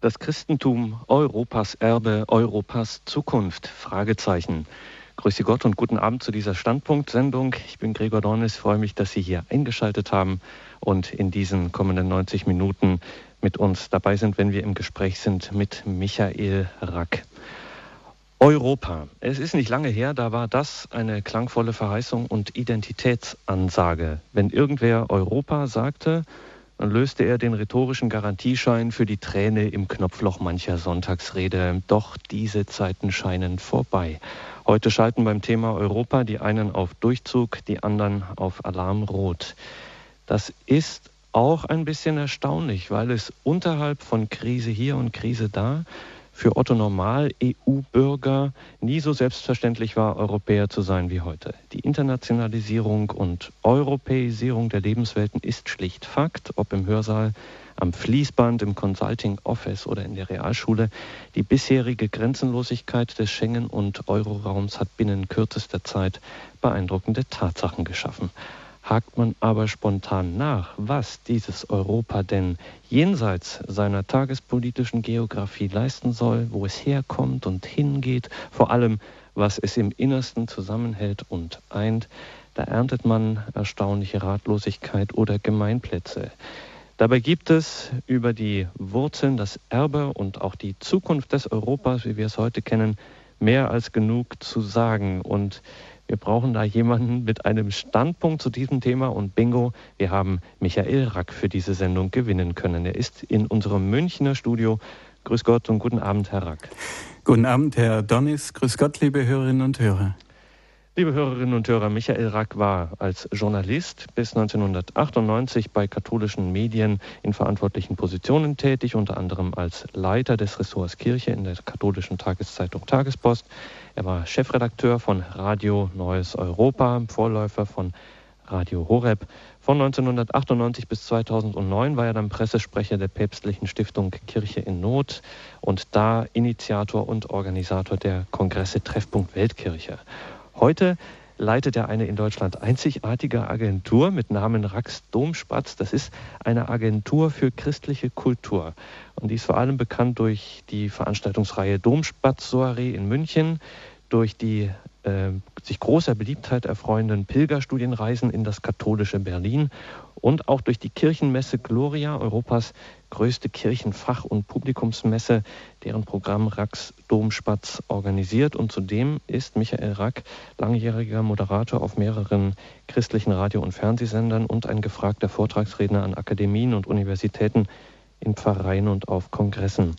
Das Christentum, Europas Erbe, Europas Zukunft? Fragezeichen. Grüße Gott und guten Abend zu dieser Standpunkt-Sendung. Ich bin Gregor Dornis, freue mich, dass Sie hier eingeschaltet haben und in diesen kommenden 90 Minuten mit uns dabei sind, wenn wir im Gespräch sind mit Michael Rack. Europa. Es ist nicht lange her, da war das eine klangvolle Verheißung und Identitätsansage. Wenn irgendwer Europa sagte, dann löste er den rhetorischen Garantieschein für die Träne im Knopfloch mancher Sonntagsrede. Doch diese Zeiten scheinen vorbei. Heute schalten beim Thema Europa die einen auf Durchzug, die anderen auf Alarmrot. Das ist auch ein bisschen erstaunlich, weil es unterhalb von Krise hier und Krise da für Otto Normal EU-Bürger nie so selbstverständlich war, Europäer zu sein wie heute. Die Internationalisierung und Europäisierung der Lebenswelten ist schlicht Fakt, ob im Hörsaal, am Fließband, im Consulting Office oder in der Realschule. Die bisherige Grenzenlosigkeit des Schengen- und Euroraums hat binnen kürzester Zeit beeindruckende Tatsachen geschaffen hakt man aber spontan nach, was dieses Europa denn jenseits seiner tagespolitischen Geografie leisten soll, wo es herkommt und hingeht, vor allem was es im Innersten zusammenhält und eint, da erntet man erstaunliche Ratlosigkeit oder Gemeinplätze. Dabei gibt es über die Wurzeln, das Erbe und auch die Zukunft des Europas, wie wir es heute kennen, mehr als genug zu sagen. Und wir brauchen da jemanden mit einem Standpunkt zu diesem Thema und bingo, wir haben Michael Rack für diese Sendung gewinnen können. Er ist in unserem Münchner Studio. Grüß Gott und guten Abend, Herr Rack. Guten Abend, Herr Donnis. Grüß Gott, liebe Hörerinnen und Hörer. Liebe Hörerinnen und Hörer, Michael Rack war als Journalist bis 1998 bei katholischen Medien in verantwortlichen Positionen tätig, unter anderem als Leiter des Ressorts Kirche in der katholischen Tageszeitung Tagespost. Er war Chefredakteur von Radio Neues Europa, Vorläufer von Radio Horeb. Von 1998 bis 2009 war er dann Pressesprecher der päpstlichen Stiftung Kirche in Not und da Initiator und Organisator der Kongresse Treffpunkt Weltkirche. Heute leitet er eine in Deutschland einzigartige Agentur mit Namen Rax Domspatz. Das ist eine Agentur für christliche Kultur. Und die ist vor allem bekannt durch die Veranstaltungsreihe Domspatz Soiree in München, durch die äh, sich großer Beliebtheit erfreuenden Pilgerstudienreisen in das katholische Berlin und auch durch die Kirchenmesse Gloria, Europas größte Kirchenfach- und Publikumsmesse, deren Programm Rax Domspatz organisiert. Und zudem ist Michael Rack langjähriger Moderator auf mehreren christlichen Radio- und Fernsehsendern und ein gefragter Vortragsredner an Akademien und Universitäten in Pfarreien und auf Kongressen.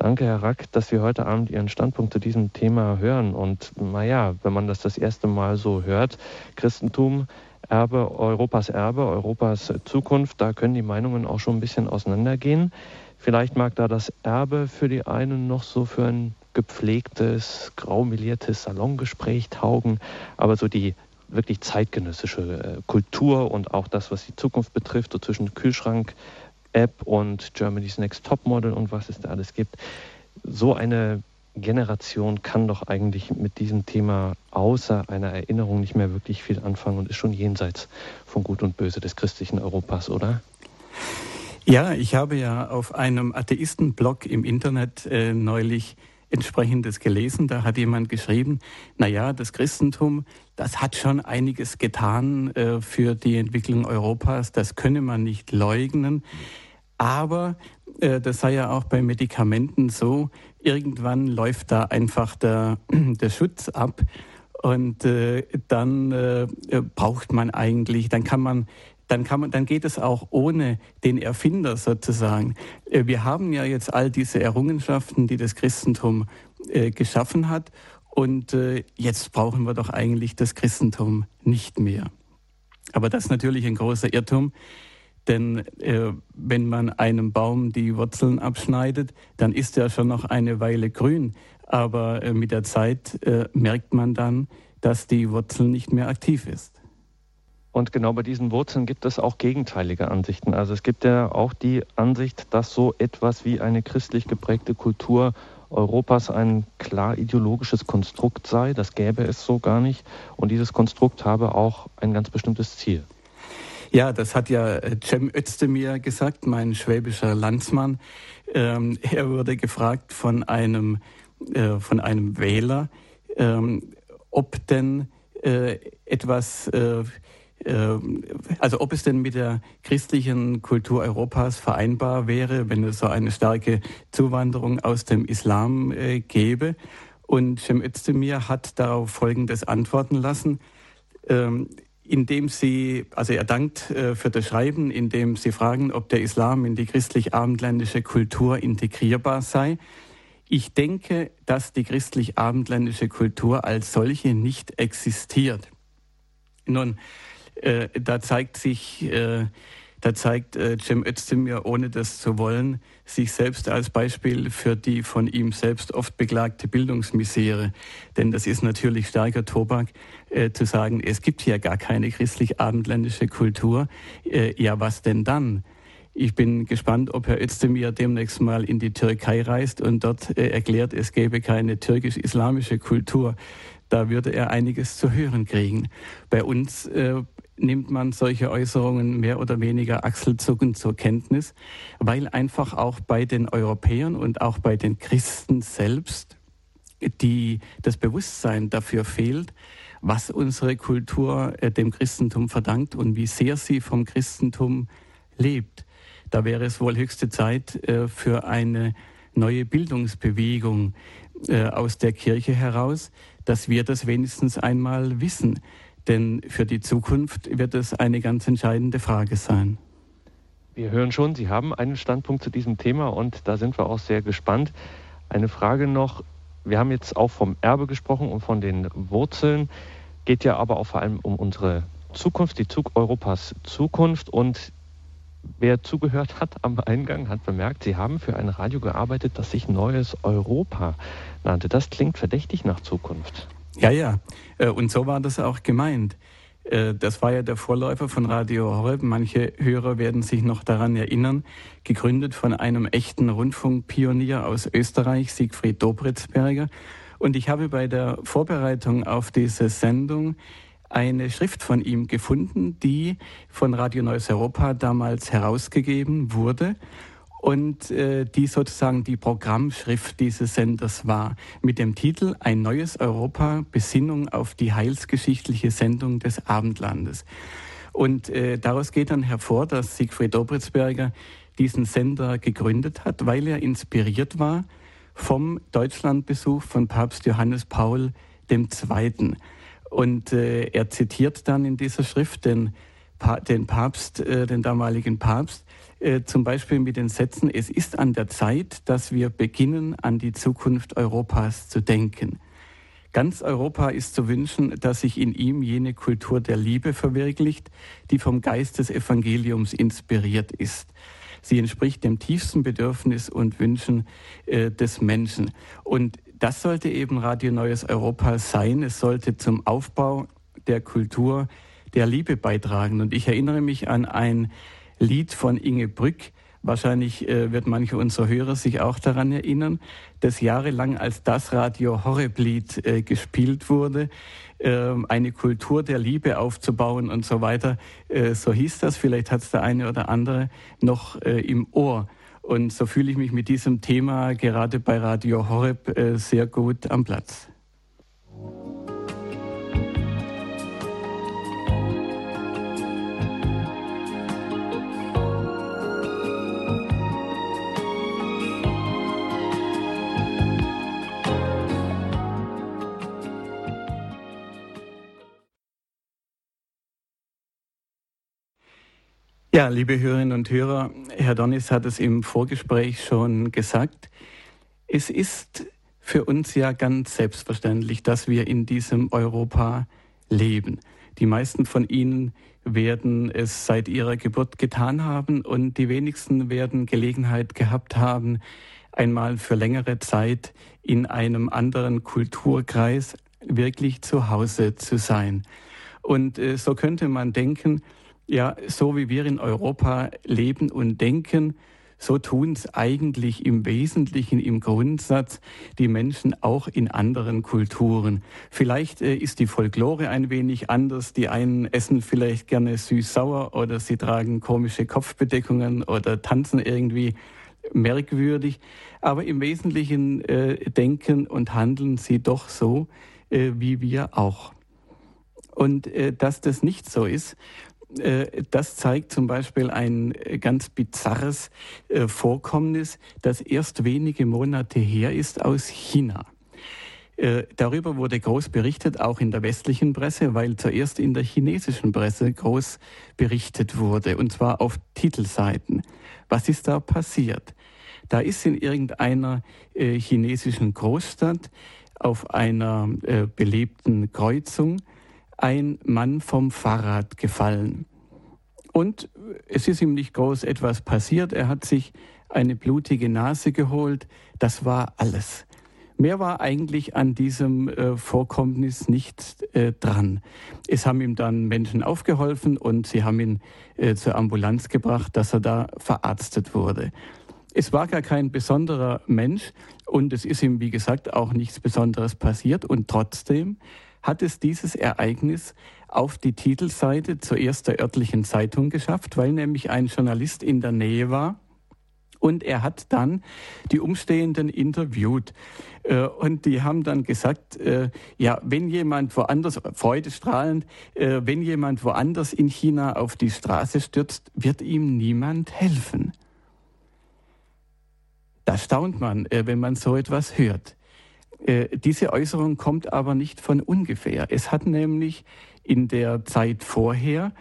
Danke, Herr Rack, dass wir heute Abend Ihren Standpunkt zu diesem Thema hören. Und naja, wenn man das das erste Mal so hört, Christentum Erbe, Europas Erbe, Europas Zukunft, da können die Meinungen auch schon ein bisschen auseinandergehen. Vielleicht mag da das Erbe für die einen noch so für ein gepflegtes, graumeliertes Salongespräch taugen, aber so die wirklich zeitgenössische äh, Kultur und auch das, was die Zukunft betrifft, so zwischen Kühlschrank, App und Germany's Next Topmodel und was es da alles gibt, so eine Generation kann doch eigentlich mit diesem Thema außer einer Erinnerung nicht mehr wirklich viel anfangen und ist schon jenseits von Gut und Böse des christlichen Europas, oder? Ja, ich habe ja auf einem Atheistenblog im Internet äh, neulich entsprechendes gelesen. Da hat jemand geschrieben, na ja, das Christentum, das hat schon einiges getan äh, für die Entwicklung Europas. Das könne man nicht leugnen. Aber äh, das sei ja auch bei Medikamenten so, irgendwann läuft da einfach der, der Schutz ab und äh, dann äh, braucht man eigentlich, dann kann man dann kann man, dann geht es auch ohne den Erfinder sozusagen. Äh, wir haben ja jetzt all diese Errungenschaften, die das Christentum äh, geschaffen hat, und äh, jetzt brauchen wir doch eigentlich das Christentum nicht mehr. Aber das ist natürlich ein großer Irrtum. Denn äh, wenn man einem Baum die Wurzeln abschneidet, dann ist er schon noch eine Weile grün. Aber äh, mit der Zeit merkt man dann, dass die Wurzel nicht mehr aktiv ist. Und genau bei diesen Wurzeln gibt es auch gegenteilige Ansichten. Also es gibt ja auch die Ansicht, dass so etwas wie eine christlich geprägte Kultur Europas ein klar ideologisches Konstrukt sei. Das gäbe es so gar nicht. Und dieses Konstrukt habe auch ein ganz bestimmtes Ziel. Ja, das hat ja äh, Cem Özdemir gesagt, mein schwäbischer Landsmann. Ähm, er wurde gefragt von einem, äh, von einem Wähler, ähm, ob denn äh, etwas, äh, also ob es denn mit der christlichen Kultur Europas vereinbar wäre, wenn es so eine starke Zuwanderung aus dem Islam äh, gäbe. Und Cem Özdemir hat darauf Folgendes antworten lassen. Ähm, indem sie, also er dankt äh, für das Schreiben, indem sie fragen, ob der Islam in die christlich-abendländische Kultur integrierbar sei. Ich denke, dass die christlich-abendländische Kultur als solche nicht existiert. Nun, äh, da zeigt sich, äh, da zeigt äh, Cem Özdemir, ohne das zu wollen, sich selbst als Beispiel für die von ihm selbst oft beklagte Bildungsmisere. Denn das ist natürlich starker Tobak, äh, zu sagen, es gibt hier gar keine christlich-abendländische Kultur. Äh, ja, was denn dann? Ich bin gespannt, ob Herr Özdemir demnächst mal in die Türkei reist und dort äh, erklärt, es gäbe keine türkisch-islamische Kultur. Da würde er einiges zu hören kriegen. Bei uns äh, nimmt man solche Äußerungen mehr oder weniger achselzuckend zur Kenntnis, weil einfach auch bei den Europäern und auch bei den Christen selbst die, das Bewusstsein dafür fehlt, was unsere Kultur äh, dem Christentum verdankt und wie sehr sie vom Christentum lebt. Da wäre es wohl höchste Zeit äh, für eine neue Bildungsbewegung äh, aus der Kirche heraus, dass wir das wenigstens einmal wissen. Denn für die Zukunft wird es eine ganz entscheidende Frage sein. Wir hören schon, Sie haben einen Standpunkt zu diesem Thema und da sind wir auch sehr gespannt. Eine Frage noch. Wir haben jetzt auch vom Erbe gesprochen und von den Wurzeln. Geht ja aber auch vor allem um unsere Zukunft, die Zug Europas Zukunft. Und wer zugehört hat am Eingang, hat bemerkt, Sie haben für ein Radio gearbeitet, das sich Neues Europa nannte. Das klingt verdächtig nach Zukunft. Ja, ja. Äh, und so war das auch gemeint. Äh, das war ja der Vorläufer von Radio Horeb. Manche Hörer werden sich noch daran erinnern. Gegründet von einem echten Rundfunkpionier aus Österreich, Siegfried Dobritzberger. Und ich habe bei der Vorbereitung auf diese Sendung eine Schrift von ihm gefunden, die von Radio Neues Europa damals herausgegeben wurde und äh, die sozusagen die Programmschrift dieses Senders war, mit dem Titel Ein neues Europa, Besinnung auf die heilsgeschichtliche Sendung des Abendlandes. Und äh, daraus geht dann hervor, dass Siegfried Dobritzberger diesen Sender gegründet hat, weil er inspiriert war vom Deutschlandbesuch von Papst Johannes Paul II. Und äh, er zitiert dann in dieser Schrift den, pa den Papst, äh, den damaligen Papst, äh, zum Beispiel mit den Sätzen, es ist an der Zeit, dass wir beginnen, an die Zukunft Europas zu denken. Ganz Europa ist zu wünschen, dass sich in ihm jene Kultur der Liebe verwirklicht, die vom Geist des Evangeliums inspiriert ist. Sie entspricht dem tiefsten Bedürfnis und Wünschen äh, des Menschen. Und das sollte eben Radio Neues Europa sein. Es sollte zum Aufbau der Kultur der Liebe beitragen. Und ich erinnere mich an ein Lied von Inge Brück. Wahrscheinlich äh, wird manche unserer Hörer sich auch daran erinnern, dass jahrelang als das Radio Horeb-Lied äh, gespielt wurde, äh, eine Kultur der Liebe aufzubauen und so weiter. Äh, so hieß das. Vielleicht hat es der eine oder andere noch äh, im Ohr. Und so fühle ich mich mit diesem Thema gerade bei Radio Horeb äh, sehr gut am Platz. Ja, liebe Hörerinnen und Hörer, Herr Donnis hat es im Vorgespräch schon gesagt. Es ist für uns ja ganz selbstverständlich, dass wir in diesem Europa leben. Die meisten von Ihnen werden es seit ihrer Geburt getan haben und die wenigsten werden Gelegenheit gehabt haben, einmal für längere Zeit in einem anderen Kulturkreis wirklich zu Hause zu sein. Und äh, so könnte man denken, ja, so wie wir in Europa leben und denken, so tun es eigentlich im Wesentlichen, im Grundsatz die Menschen auch in anderen Kulturen. Vielleicht äh, ist die Folklore ein wenig anders. Die einen essen vielleicht gerne süß-sauer oder sie tragen komische Kopfbedeckungen oder tanzen irgendwie merkwürdig. Aber im Wesentlichen äh, denken und handeln sie doch so, äh, wie wir auch. Und äh, dass das nicht so ist, das zeigt zum Beispiel ein äh, ganz bizarres äh, Vorkommnis, das erst wenige Monate her ist aus China. Darüber wurde groß berichtet, auch in der westlichen Presse, weil zuerst in der chinesischen Presse groß berichtet wurde, und zwar auf Titelseiten. Was ist da passiert? Da ist in irgendeiner chinesischen Großstadt auf einer belebten Kreuzung ein Mann vom Fahrrad gefallen. Und es ist ihm nicht groß etwas passiert. Er hat sich eine blutige Nase geholt. Das war alles. Mehr war eigentlich an diesem äh, Vorkommnis nicht äh, dran. Es haben ihm dann Menschen aufgeholfen und sie haben ihn äh, zur Ambulanz gebracht, dass er da verarztet wurde. Es war gar kein besonderer Mensch und es ist ihm, wie gesagt, auch nichts Besonderes passiert und trotzdem hat es dieses Ereignis auf die Titelseite zuerst der örtlichen Zeitung geschafft, weil nämlich ein Journalist in der Nähe war. Und er hat dann die Umstehenden interviewt. Äh, und die haben dann gesagt, äh, ja, wenn jemand woanders, freudestrahlend, äh, wenn jemand woanders in China auf die Straße stürzt, wird ihm niemand helfen. Da staunt man, wenn man so etwas hört. Äh, diese Äußerung kommt aber nicht von ungefähr. Es hat nämlich in der Zeit vorher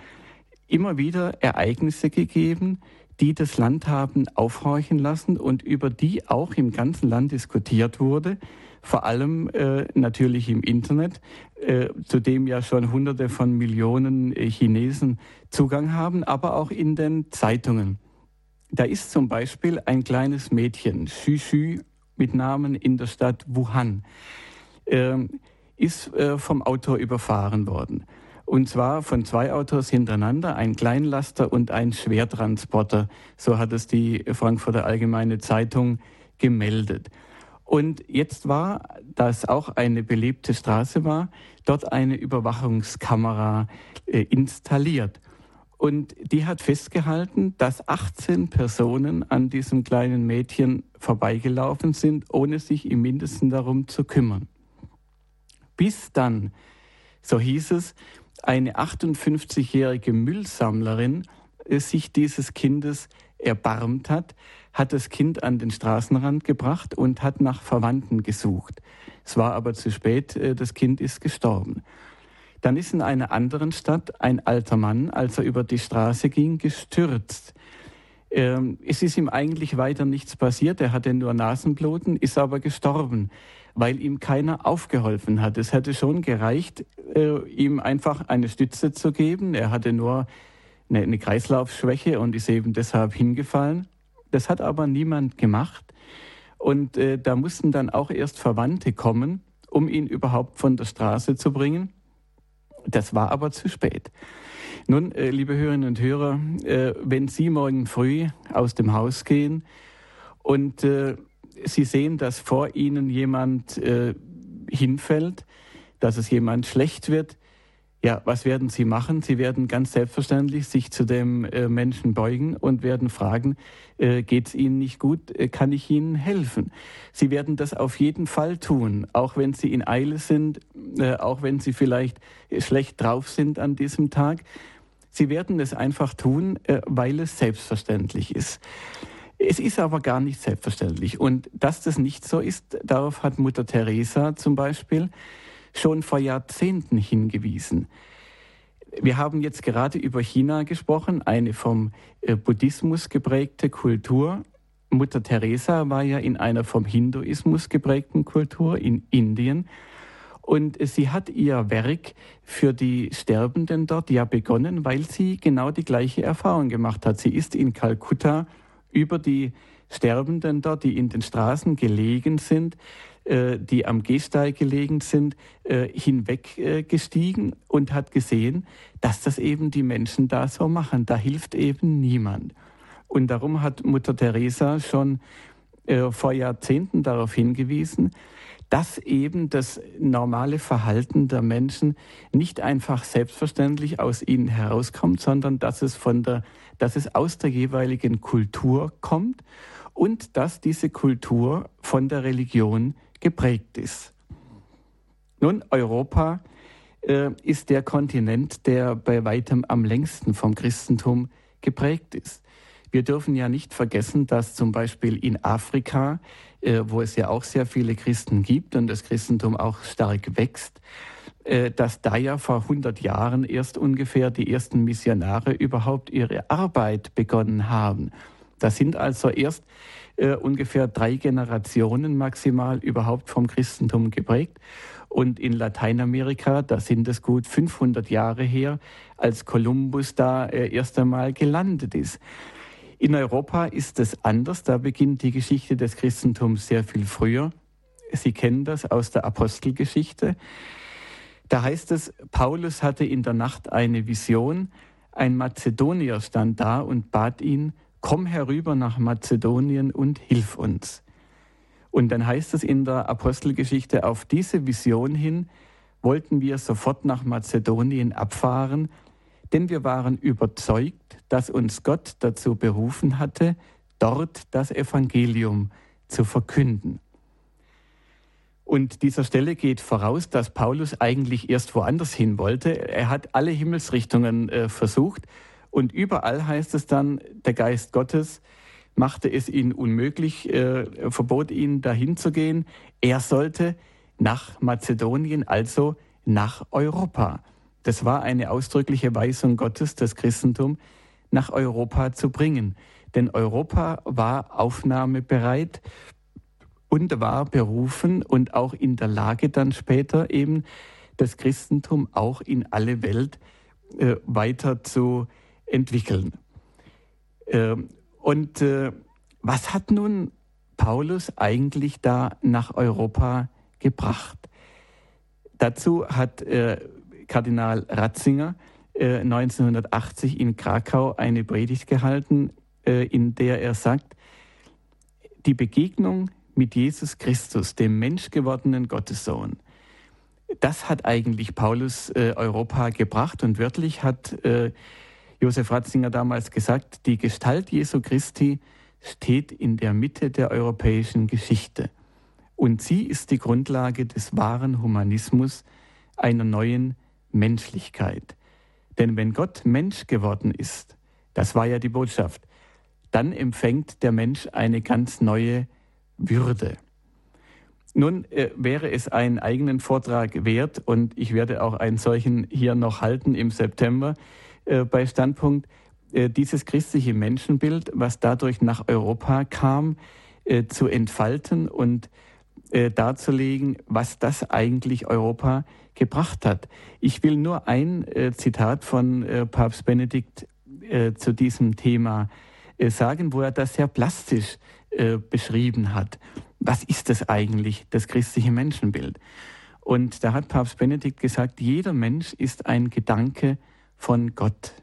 immer wieder Ereignisse gegeben, die das Land haben aufhorchen lassen und über die auch im ganzen Land diskutiert wurde, vor allem äh, natürlich im Internet, äh, zu dem ja schon Hunderte von Millionen äh, Chinesen Zugang haben, aber auch in den Zeitungen. Da ist zum Beispiel ein kleines Mädchen, Xu Xu mit Namen in der Stadt Wuhan, äh, ist äh, vom Auto überfahren worden. Und zwar von zwei Autos hintereinander, ein Kleinlaster und ein Schwertransporter. So hat es die Frankfurter Allgemeine Zeitung gemeldet. Und jetzt war, da es auch eine belebte Straße war, dort eine Überwachungskamera äh, installiert. Und die hat festgehalten, dass 18 Personen an diesem kleinen Mädchen vorbeigelaufen sind, ohne sich im Mindesten darum zu kümmern. Bis dann, so hieß es, eine 58-jährige Müllsammlerin äh, sich dieses Kindes erbarmt hat, hat das Kind an den Straßenrand gebracht und hat nach Verwandten gesucht. Es war aber zu spät, äh, das Kind ist gestorben. Dann ist in einer anderen Stadt ein alter Mann, als er über die Straße ging, gestürzt. Ähm, es ist ihm eigentlich weiter nichts passiert. Er hatte nur Nasenbluten, ist aber gestorben, weil ihm keiner aufgeholfen hat. Es hätte schon gereicht, äh, ihm einfach eine Stütze zu geben. Er hatte nur eine, eine Kreislaufschwäche und ist eben deshalb hingefallen. Das hat aber niemand gemacht. Und äh, da mussten dann auch erst Verwandte kommen, um ihn überhaupt von der Straße zu bringen. Das war aber zu spät. Nun, äh, liebe Hörerinnen und Hörer, äh, wenn Sie morgen früh aus dem Haus gehen und äh, Sie sehen, dass vor Ihnen jemand äh, hinfällt, dass es jemand schlecht wird, ja, was werden Sie machen? Sie werden ganz selbstverständlich sich zu dem äh, Menschen beugen und werden fragen, äh, geht es Ihnen nicht gut? Äh, kann ich Ihnen helfen? Sie werden das auf jeden Fall tun, auch wenn Sie in Eile sind, äh, auch wenn Sie vielleicht schlecht drauf sind an diesem Tag. Sie werden es einfach tun, weil es selbstverständlich ist. Es ist aber gar nicht selbstverständlich. Und dass das nicht so ist, darauf hat Mutter Teresa zum Beispiel schon vor Jahrzehnten hingewiesen. Wir haben jetzt gerade über China gesprochen, eine vom äh, Buddhismus geprägte Kultur. Mutter Teresa war ja in einer vom Hinduismus geprägten Kultur in Indien. Und sie hat ihr Werk für die Sterbenden dort ja begonnen, weil sie genau die gleiche Erfahrung gemacht hat. Sie ist in Kalkutta über die Sterbenden dort, die in den Straßen gelegen sind, die am Gehsteig gelegen sind, äh, hinweggestiegen und hat gesehen, dass das eben die Menschen da so machen. Da hilft eben niemand. Und darum hat Mutter Teresa schon äh, vor Jahrzehnten darauf hingewiesen, dass eben das normale Verhalten der Menschen nicht einfach selbstverständlich aus ihnen herauskommt, sondern dass es von der, dass es aus der jeweiligen Kultur kommt und dass diese Kultur von der Religion geprägt ist. Nun, Europa äh, ist der Kontinent, der bei weitem am längsten vom Christentum geprägt ist. Wir dürfen ja nicht vergessen, dass zum Beispiel in Afrika, äh, wo es ja auch sehr viele Christen gibt und das Christentum auch stark wächst, äh, dass da ja vor 100 Jahren erst ungefähr die ersten Missionare überhaupt ihre Arbeit begonnen haben. Das sind also erst äh, ungefähr drei Generationen maximal überhaupt vom Christentum geprägt. Und in Lateinamerika, da sind es gut 500 Jahre her, als Kolumbus da äh, erst einmal gelandet ist. In Europa ist es anders. Da beginnt die Geschichte des Christentums sehr viel früher. Sie kennen das aus der Apostelgeschichte. Da heißt es, Paulus hatte in der Nacht eine Vision. Ein Mazedonier stand da und bat ihn, komm herüber nach Mazedonien und hilf uns. Und dann heißt es in der Apostelgeschichte, auf diese Vision hin wollten wir sofort nach Mazedonien abfahren, denn wir waren überzeugt, dass uns Gott dazu berufen hatte, dort das Evangelium zu verkünden. Und dieser Stelle geht voraus, dass Paulus eigentlich erst woanders hin wollte. Er hat alle Himmelsrichtungen äh, versucht und überall heißt es dann, der Geist Gottes machte es ihn unmöglich, äh, verbot ihn dahin zu gehen. Er sollte nach Mazedonien, also nach Europa. Das war eine ausdrückliche Weisung Gottes, das Christentum nach Europa zu bringen. Denn Europa war aufnahmebereit und war berufen und auch in der Lage dann später eben das Christentum auch in alle Welt äh, weiter zu entwickeln. Äh, und äh, was hat nun Paulus eigentlich da nach Europa gebracht? Dazu hat äh, Kardinal Ratzinger 1980 äh, in Krakau eine Predigt gehalten, in der er sagt, die Begegnung mit Jesus Christus, dem menschgewordenen Gottessohn, das hat eigentlich Paulus Europa gebracht und wörtlich hat Josef Ratzinger damals gesagt, die Gestalt Jesu Christi steht in der Mitte der europäischen Geschichte und sie ist die Grundlage des wahren Humanismus, einer neuen Menschlichkeit. Denn wenn Gott Mensch geworden ist, das war ja die Botschaft, dann empfängt der Mensch eine ganz neue Würde. Nun äh, wäre es einen eigenen Vortrag wert, und ich werde auch einen solchen hier noch halten im September, äh, bei Standpunkt, äh, dieses christliche Menschenbild, was dadurch nach Europa kam, äh, zu entfalten und äh, darzulegen, was das eigentlich Europa gebracht hat. Ich will nur ein äh, Zitat von Papst Benedikt zu diesem Thema sagen, wo er das sehr plastisch beschrieben hat. Was ist das eigentlich, das christliche Menschenbild? Und da hat Papst Benedikt gesagt, jeder Mensch ist ein Gedanke von Gott.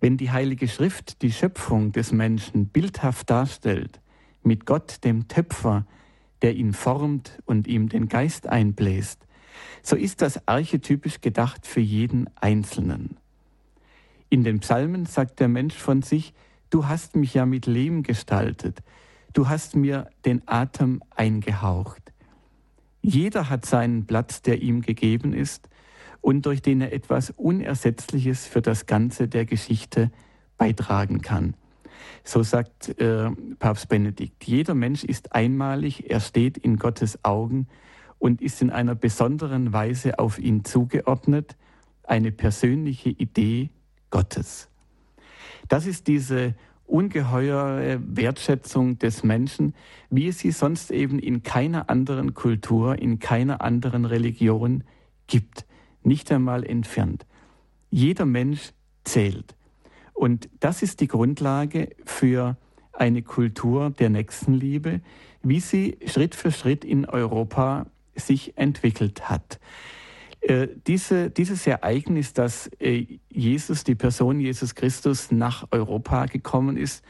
Wenn die Heilige Schrift die Schöpfung des Menschen bildhaft darstellt, mit Gott, dem Töpfer, der ihn formt und ihm den Geist einbläst, so ist das archetypisch gedacht für jeden Einzelnen. In den Psalmen sagt der Mensch von sich, du hast mich ja mit Lehm gestaltet, du hast mir den Atem eingehaucht. Jeder hat seinen Platz, der ihm gegeben ist und durch den er etwas Unersetzliches für das Ganze der Geschichte beitragen kann. So sagt äh, Papst Benedikt, jeder Mensch ist einmalig, er steht in Gottes Augen und ist in einer besonderen Weise auf ihn zugeordnet, eine persönliche Idee Gottes. Das ist diese ungeheure Wertschätzung des Menschen, wie es sie sonst eben in keiner anderen Kultur, in keiner anderen Religion gibt, nicht einmal entfernt. Jeder Mensch zählt. Und das ist die Grundlage für eine Kultur der Nächstenliebe, wie sie Schritt für Schritt in Europa sich entwickelt hat. Äh, diese, dieses Ereignis, dass äh, Jesus, die Person Jesus Christus nach Europa gekommen ist,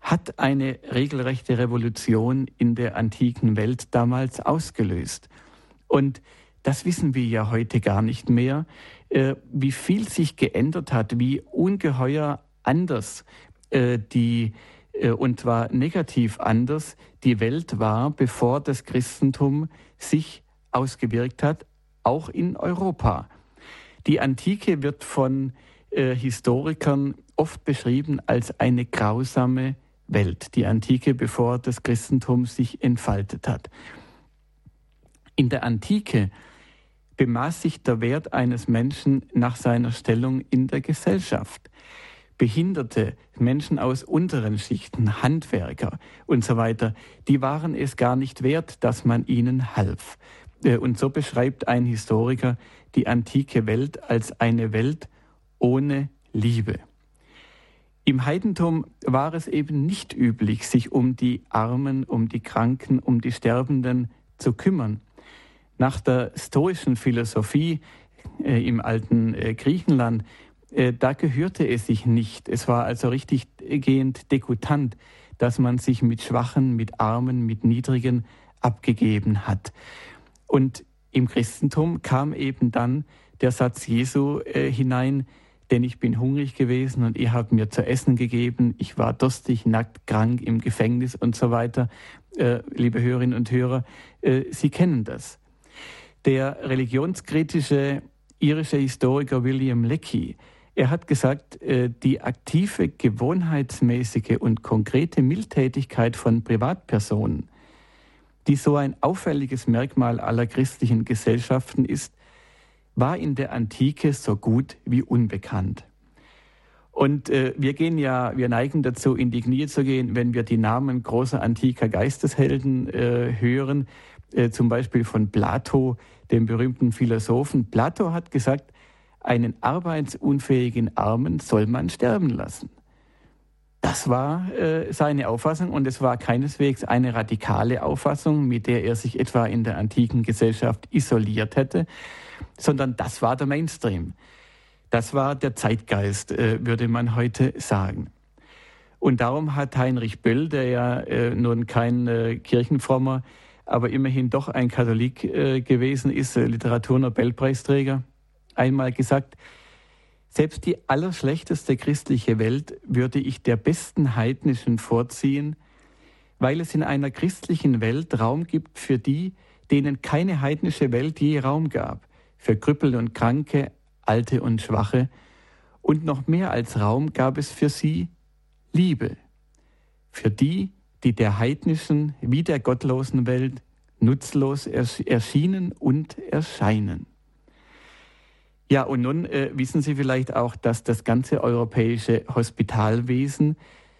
hat eine regelrechte Revolution in der antiken Welt damals ausgelöst. Und das wissen wir ja heute gar nicht mehr, äh, wie viel sich geändert hat, wie ungeheuer anders äh, die äh, und zwar negativ anders die Welt war, bevor das Christentum sich ausgewirkt hat, auch in Europa. Die Antike wird von äh, Historikern oft beschrieben als eine grausame Welt, die Antike, bevor das Christentum sich entfaltet hat. In der Antike bemaß sich der Wert eines Menschen nach seiner Stellung in der Gesellschaft. Behinderte, Menschen aus unteren Schichten, Handwerker und so weiter, die waren es gar nicht wert, dass man ihnen half. Äh, und so beschreibt ein Historiker die antike Welt als eine Welt ohne Liebe. Im Heidentum war es eben nicht üblich, sich um die Armen, um die Kranken, um die Sterbenden zu kümmern. Nach der stoischen Philosophie äh, im alten äh, Griechenland äh, da gehörte es sich nicht. Es war also richtig gehend dekutant, dass man sich mit Schwachen, mit Armen, mit Niedrigen abgegeben hat. Und im Christentum kam eben dann der Satz Jesu äh, hinein, denn ich bin hungrig gewesen und ihr habt mir zu essen gegeben, ich war durstig, nackt, krank, im Gefängnis und so weiter. Äh, liebe Hörerinnen und Hörer, äh, Sie kennen das. Der religionskritische irische Historiker William Leckie er hat gesagt, äh, die aktive, gewohnheitsmäßige und konkrete Mildtätigkeit von Privatpersonen, die so ein auffälliges Merkmal aller christlichen Gesellschaften ist, war in der Antike so gut wie unbekannt. Und äh, wir gehen ja, wir neigen dazu, in die Knie zu gehen, wenn wir die Namen großer antiker Geisteshelden äh, hören, äh, zum Beispiel von Plato, dem berühmten Philosophen. Plato hat gesagt, einen arbeitsunfähigen Armen soll man sterben lassen. Das war äh, seine Auffassung und es war keineswegs eine radikale Auffassung, mit der er sich etwa in der antiken Gesellschaft isoliert hätte, sondern das war der Mainstream. Das war der Zeitgeist, äh, würde man heute sagen. Und darum hat Heinrich Böll, der ja äh, nun kein äh, Kirchenfrommer, aber immerhin doch ein Katholik äh, gewesen ist, äh, Literaturnobelpreisträger, einmal gesagt, selbst die allerschlechteste christliche Welt würde ich der besten heidnischen vorziehen, weil es in einer christlichen Welt Raum gibt für die, denen keine heidnische Welt je Raum gab, für Krüppel und Kranke, Alte und Schwache, und noch mehr als Raum gab es für sie Liebe, für die, die der heidnischen wie der gottlosen Welt nutzlos erschienen und erscheinen. Ja, und nun äh, wissen Sie vielleicht auch, dass das ganze europäische Hospitalwesen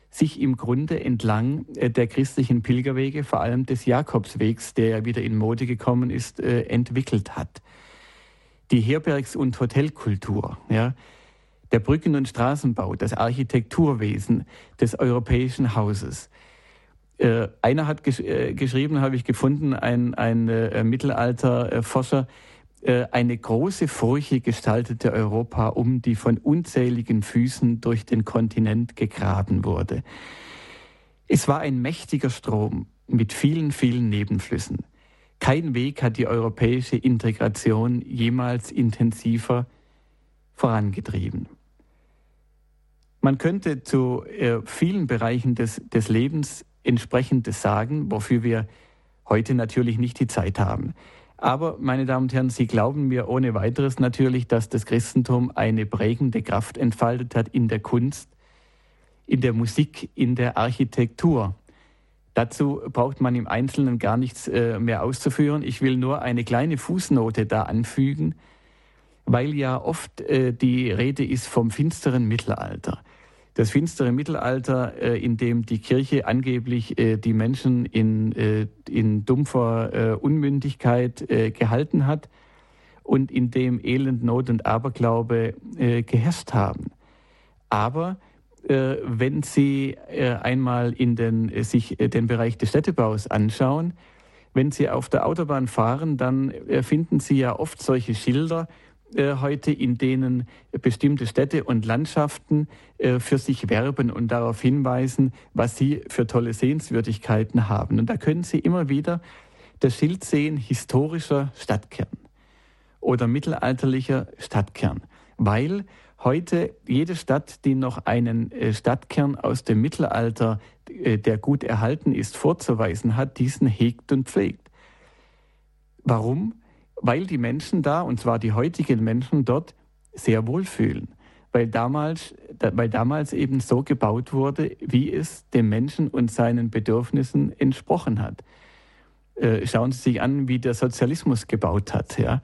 sich im Grunde entlang äh, der christlichen Pilgerwege, vor allem des Jakobswegs, der ja wieder in Mode gekommen ist, äh, entwickelt hat. Die Herbergs- und Hotelkultur, ja, der Brücken- und Straßenbau, das Architekturwesen des europäischen Hauses. Äh, einer hat gesch äh, geschrieben, habe ich gefunden, ein, ein äh, Mittelalterforscher, äh, eine große Furche gestaltete Europa um, die von unzähligen Füßen durch den Kontinent gegraben wurde. Es war ein mächtiger Strom mit vielen, vielen Nebenflüssen. Kein Weg hat die europäische Integration jemals intensiver vorangetrieben. Man könnte zu äh, vielen Bereichen des, des Lebens entsprechendes sagen, wofür wir heute natürlich nicht die Zeit haben. Aber, meine Damen und Herren, Sie glauben mir ohne weiteres natürlich, dass das Christentum eine prägende Kraft entfaltet hat in der Kunst, in der Musik, in der Architektur. Dazu braucht man im Einzelnen gar nichts äh, mehr auszuführen. Ich will nur eine kleine Fußnote da anfügen, weil ja oft äh, die Rede ist vom finsteren Mittelalter das finstere Mittelalter, äh, in dem die Kirche angeblich äh, die Menschen in, äh, in dumpfer Unmündigkeit gehalten hat und in dem Elend, Not und Aberglaube geherrscht haben. Aber wenn Sie einmal in den, sich den Bereich des Städtebaus anschauen, Wenn Sie auf der Autobahn fahren, dann finden Sie ja oft solche Schilder äh, heute, in denen bestimmte Städte und Landschaften äh, für sich werben und darauf hinweisen, was sie für tolle Sehenswürdigkeiten haben. Und da können Sie immer wieder das Schild sehen, historischer Stadtkern oder mittelalterlicher Stadtkern, weil heute jede Stadt, die noch einen äh, Stadtkern aus dem Mittelalter, äh, der gut erhalten ist, vorzuweisen hat, diesen hegt und pflegt. Warum? Weil die Menschen da, und zwar die heutigen Menschen dort, sehr wohl fühlen. Weil damals, weil damals eben so gebaut wurde, wie es dem Menschen und seinen Bedürfnissen entsprochen hat. Äh, schauen Sie sich an, wie der Sozialismus gebaut hat. Ja?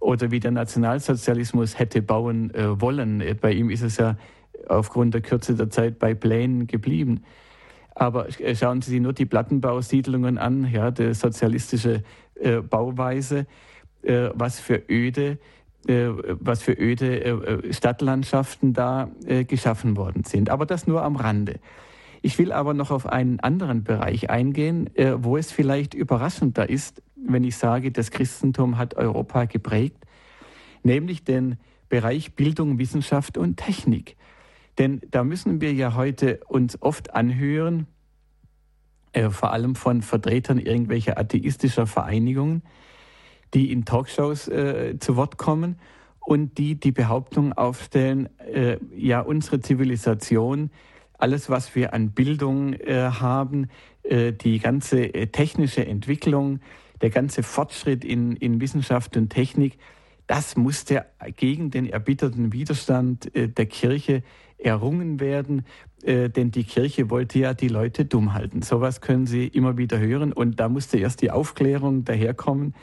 oder wie der Nationalsozialismus hätte bauen äh, wollen. Bei ihm ist es ja aufgrund der Kürze der Zeit bei Plänen geblieben. Aber äh, schauen Sie sich nur die Plattenbausiedlungen an, ja, die sozialistische äh, Bauweise, äh, was für öde, äh, was für öde äh, Stadtlandschaften da geschaffen worden sind. Aber das nur am Rande. Ich will aber noch auf einen anderen Bereich eingehen, wo es vielleicht überraschender ist, wenn ich sage, das Christentum hat Europa geprägt, nämlich den Bereich Bildung, Wissenschaft und Technik. Denn da müssen wir ja heute uns oft anhören, äh, vor allem von Vertretern irgendwelcher atheistischer Vereinigungen, die in Talkshows äh, zu Wort kommen und die die Behauptung aufstellen, äh, ja, unsere Zivilisation, alles, was wir an Bildung äh, haben, äh, die ganze äh, technische Entwicklung, der ganze Fortschritt in, in Wissenschaft und Technik, das musste gegen den erbitterten Widerstand äh, der Kirche errungen werden, denn die Kirche wollte ja die Leute dumm halten. Sowas können Sie immer wieder hören. Und da musste erst die Aufklärung daherkommen,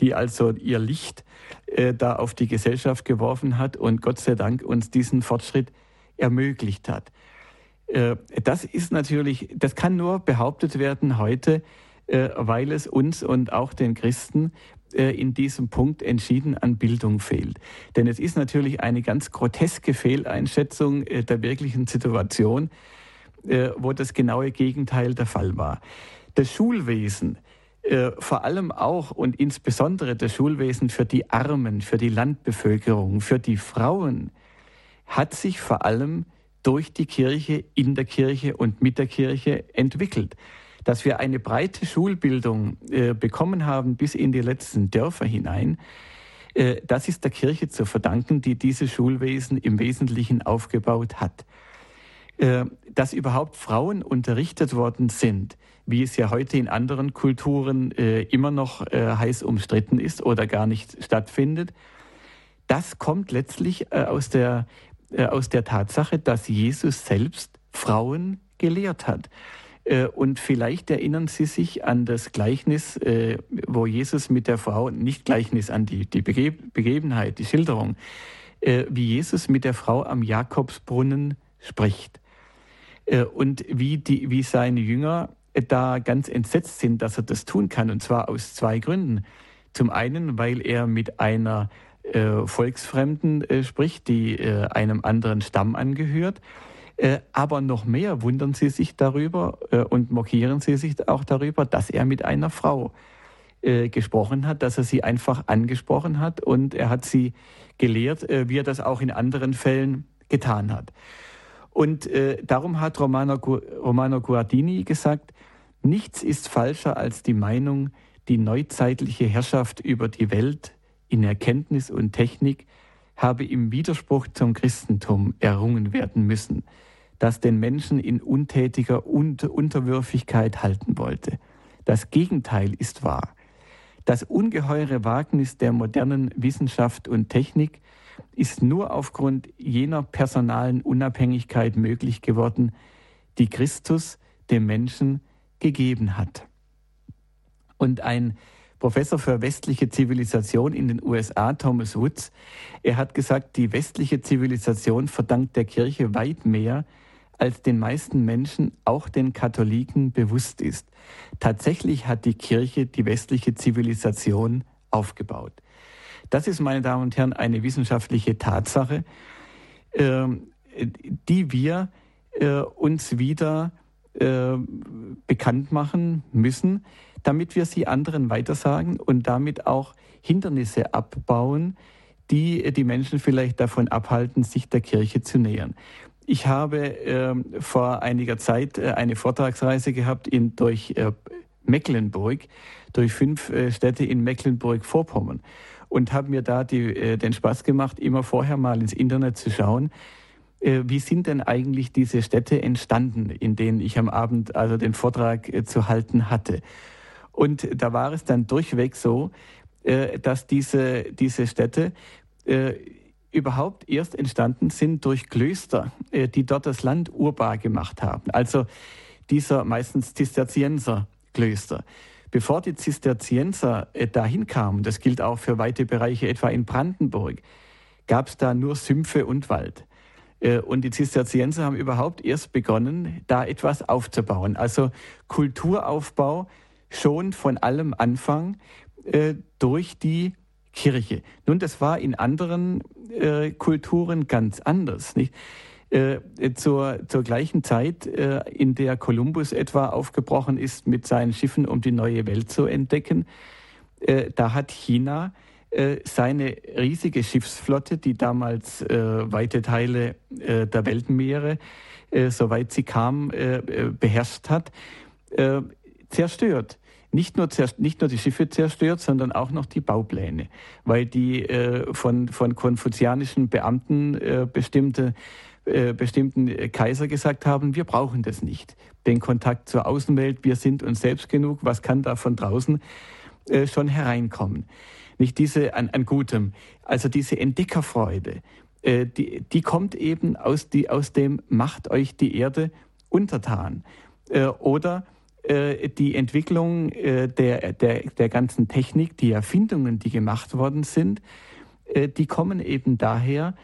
die also ihr Licht äh, da auf die Gesellschaft geworfen hat und Gott sei Dank uns diesen Fortschritt ermöglicht hat. Äh, das ist natürlich, das kann nur behauptet werden heute, äh, weil es uns und auch den Christen äh, in diesem Punkt entschieden an Bildung fehlt. Denn es ist natürlich eine ganz groteske Fehleinschätzung äh, der wirklichen Situation, wo das genaue Gegenteil der Fall war. Das Schulwesen, vor allem auch und insbesondere das Schulwesen für die Armen, für die Landbevölkerung, für die Frauen, hat sich vor allem durch die Kirche, in der Kirche und mit der Kirche entwickelt dass wir eine breite Schulbildung äh, bekommen haben bis in die letzten Dörfer hinein, äh, das ist der Kirche zu verdanken, die dieses Schulwesen im Wesentlichen aufgebaut hat. Äh, dass überhaupt Frauen unterrichtet worden sind, wie es ja heute in anderen Kulturen äh, immer noch äh, heiß umstritten ist oder gar nicht stattfindet, das kommt letztlich äh, aus der, aus der Tatsache, dass Jesus selbst Frauen gelehrt hat. Äh, und vielleicht erinnern Sie sich an das Gleichnis, äh, wo Jesus mit der Frau, nicht Gleichnis an die, die Begebenheit, die Schilderung, äh, wie Jesus mit der Frau am Jakobsbrunnen spricht. Und wie, die, wie seine Jünger da ganz entsetzt sind, dass er das tun kann. Und zwar aus zwei Gründen. Zum einen, weil er mit einer Volksfremden spricht, die einem anderen Stamm angehört. Äh, aber noch mehr wundern sie sich darüber äh, und mokieren sie sich auch darüber, dass er mit einer Frau äh, gesprochen hat, dass er sie einfach angesprochen hat und er hat sie gelehrt, wie er das auch in anderen Fällen getan hat. Und darum hat Romano, Romano Guardini gesagt, nichts ist falscher als die Meinung, die neuzeitliche Herrschaft über die Welt in Erkenntnis und Technik habe im Widerspruch zum Christentum errungen werden müssen das den Menschen in untätiger Unterwürfigkeit halten wollte. Das Gegenteil ist wahr. Das ungeheure Wagnis der modernen Wissenschaft und Technik ist nur aufgrund jener personalen Unabhängigkeit möglich geworden, die Christus dem Menschen gegeben hat. Und ein Professor für westliche Zivilisation in den USA, Thomas Woods, er hat gesagt, die westliche Zivilisation verdankt der Kirche weit mehr als den meisten Menschen, auch den Katholiken, bewusst ist. Tatsächlich hat die Kirche die westliche Zivilisation aufgebaut. Das ist, meine Damen und Herren, eine wissenschaftliche Tatsache, ähm, die wir äh, uns wieder äh, bekannt machen müssen, damit wir sie anderen weitersagen und damit auch Hindernisse abbauen, die die Menschen vielleicht davon abhalten, sich der Kirche zu nähern. Ich habe äh, vor einiger Zeit äh, eine Vortragsreise gehabt in, durch Mecklenburg, durch fünf Städte in Mecklenburg-Vorpommern und habe mir da die, äh, den Spaß gemacht, immer vorher mal ins Internet zu schauen, äh, wie sind denn eigentlich diese Städte entstanden, in denen ich am Abend also den Vortrag zu halten hatte. Und da war es dann durchweg so, dass diese, diese Städte überhaupt erst entstanden sind durch Klöster, äh, die dort das Land urbar gemacht haben. Also dieser meistens Zisterzienser-Klöster. Bevor die Zisterzienser äh, dahin kamen, das gilt auch für weite Bereiche etwa in Brandenburg, gab es da nur Sümpfe und Wald. Äh, und die Zisterzienser haben überhaupt erst begonnen, da etwas aufzubauen. Also Kulturaufbau schon von allem Anfang durch die Kirche. Nun, das war in anderen äh, Kulturen ganz anders. Nicht? Äh, zur, zur gleichen Zeit, äh, in der Kolumbus etwa aufgebrochen ist mit seinen Schiffen, um die neue Welt zu entdecken, äh, da hat China äh, seine riesige Schiffsflotte, die damals äh, weite Teile der Weltmeere, soweit sie kam, beherrscht hat, zerstört. Nicht nur, nicht nur die Schiffe zerstört, sondern auch noch die Baupläne, weil die äh, von, von konfuzianischen Beamten äh, bestimmte, äh, bestimmten Kaiser gesagt haben, wir brauchen das nicht. Den Kontakt zur Außenwelt, wir sind uns selbst genug, was kann da von draußen äh, schon hereinkommen? Nicht diese an, an Gutem, also diese Entdeckerfreude, äh, die, die kommt eben aus, die, aus dem Macht euch die Erde untertan. Äh, oder äh, die Entwicklung äh, der, der, der ganzen Technik, die Erfindungen, die gemacht worden sind, äh, die kommen eben daher,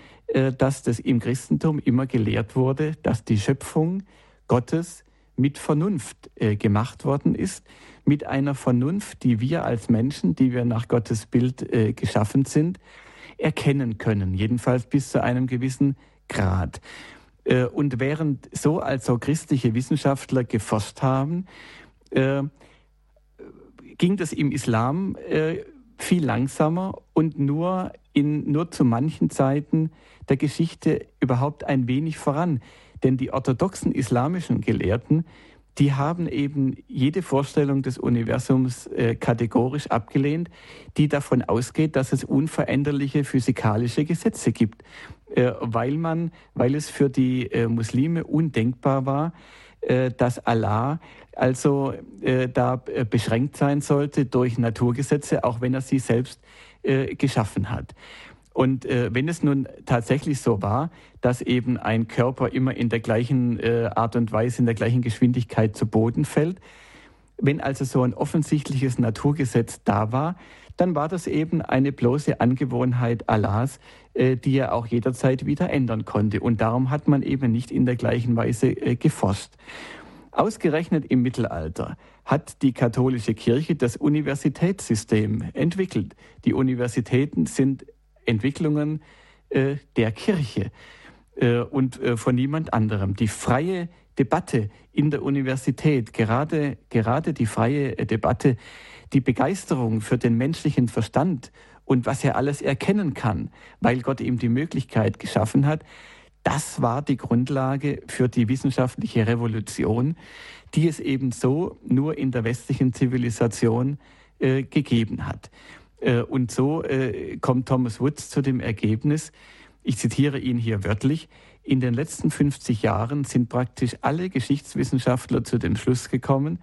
dass das im Christentum immer gelehrt wurde, dass die Schöpfung Gottes mit Vernunft gemacht worden ist, mit einer Vernunft, die wir als Menschen, die wir nach Gottes Bild geschaffen sind, erkennen können, jedenfalls bis zu einem gewissen Grad. Äh, und während so also christliche Wissenschaftler geforscht haben, äh, ging das im Islam äh, viel langsamer und nur, in, nur zu manchen Zeiten der Geschichte überhaupt ein wenig voran. Denn die orthodoxen islamischen Gelehrten, die haben eben jede Vorstellung des Universums äh, kategorisch abgelehnt, die davon ausgeht, dass es unveränderliche physikalische Gesetze gibt, äh, weil man, weil es für die äh, Muslime undenkbar war, äh, dass Allah also äh, da äh, beschränkt sein sollte durch Naturgesetze, auch wenn er sie selbst geschaffen hat. Und äh, wenn es nun tatsächlich so war, dass eben ein Körper immer in der gleichen äh, Art und Weise, in der gleichen Geschwindigkeit zu Boden fällt, wenn also so ein offensichtliches Naturgesetz da war, dann war das eben eine bloße Angewohnheit Allahs, äh, die er auch jederzeit wieder ändern konnte. Und darum hat man eben nicht in der gleichen Weise äh, geforscht. Ausgerechnet im Mittelalter hat die katholische Kirche das Universitätssystem entwickelt. Die Universitäten sind Entwicklungen äh, der Kirche äh, und äh, von niemand anderem. Die freie Debatte in der Universität, gerade, gerade die freie Debatte, die Begeisterung für den menschlichen Verstand und was er alles erkennen kann, weil Gott ihm die Möglichkeit geschaffen hat, das war die Grundlage für die wissenschaftliche Revolution, die es eben so nur in der westlichen Zivilisation äh, gegeben hat. Äh, und so äh, kommt Thomas Woods zu dem Ergebnis, ich zitiere ihn hier wörtlich, in den letzten 50 Jahren sind praktisch alle Geschichtswissenschaftler zu dem Schluss gekommen,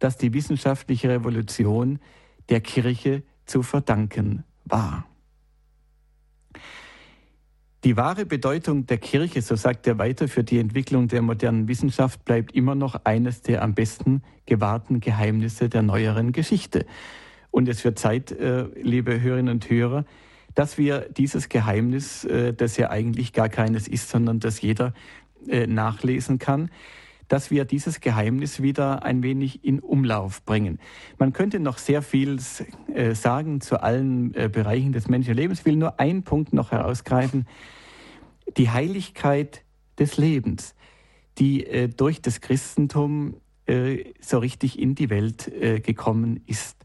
dass die wissenschaftliche Revolution der Kirche zu verdanken war. Die wahre Bedeutung der Kirche, so sagt er weiter, für die Entwicklung der modernen Wissenschaft bleibt immer noch eines der am besten gewahrten Geheimnisse der neueren Geschichte. Und es wird Zeit, äh, liebe Hörerinnen und Hörer, dass wir dieses Geheimnis, äh, das ja eigentlich gar keines ist, sondern das jeder äh, nachlesen kann, dass wir dieses Geheimnis wieder ein wenig in Umlauf bringen. Man könnte noch sehr viel sagen zu allen Bereichen des menschlichen Lebens. Ich will nur einen Punkt noch herausgreifen. Die Heiligkeit des Lebens. die durch das Christentum so richtig in die Welt gekommen ist.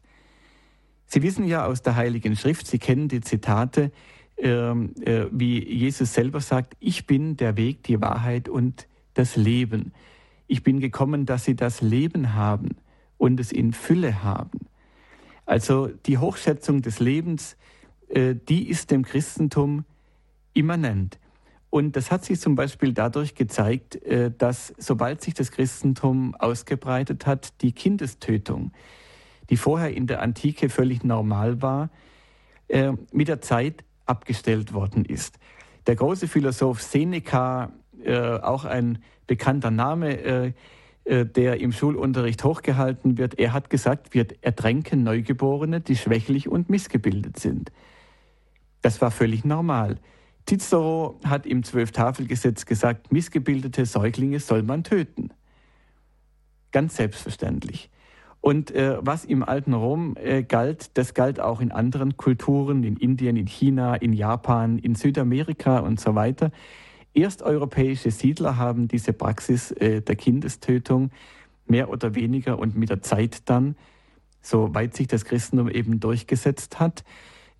Sie wissen ja aus der Heiligen Schrift, Sie kennen die Zitate, ähm, äh, wie Jesus selber sagt, ich bin der Weg, die Wahrheit und das Leben. Ich bin gekommen, dass Sie das Leben haben und es in Fülle haben. Also die Hochschätzung des Lebens, äh, die ist dem Christentum immanent. Und das hat sich zum Beispiel dadurch gezeigt, äh, dass sobald sich das Christentum ausgebreitet hat, die Kindestötung, die vorher in der Antike völlig normal war, äh, mit der Zeit abgestellt worden ist. Der große Philosoph Seneca, auch ein bekannter Name, äh, der im Schulunterricht hochgehalten wird. Er hat gesagt, wir ertränken Neugeborene, die schwächlich und missgebildet sind. Das war völlig normal. Cicero hat im Zwölftafelgesetz gesagt, missgebildete Säuglinge soll man töten. Ganz selbstverständlich. Und äh, was im alten Rom äh, galt, das galt auch in anderen Kulturen, in Indien, in China, in Japan, in Südamerika und so weiter. Ersteuropäische Siedler haben diese Praxis äh, der Kindestötung mehr oder weniger und mit der Zeit dann, soweit sich das Christentum eben durchgesetzt hat,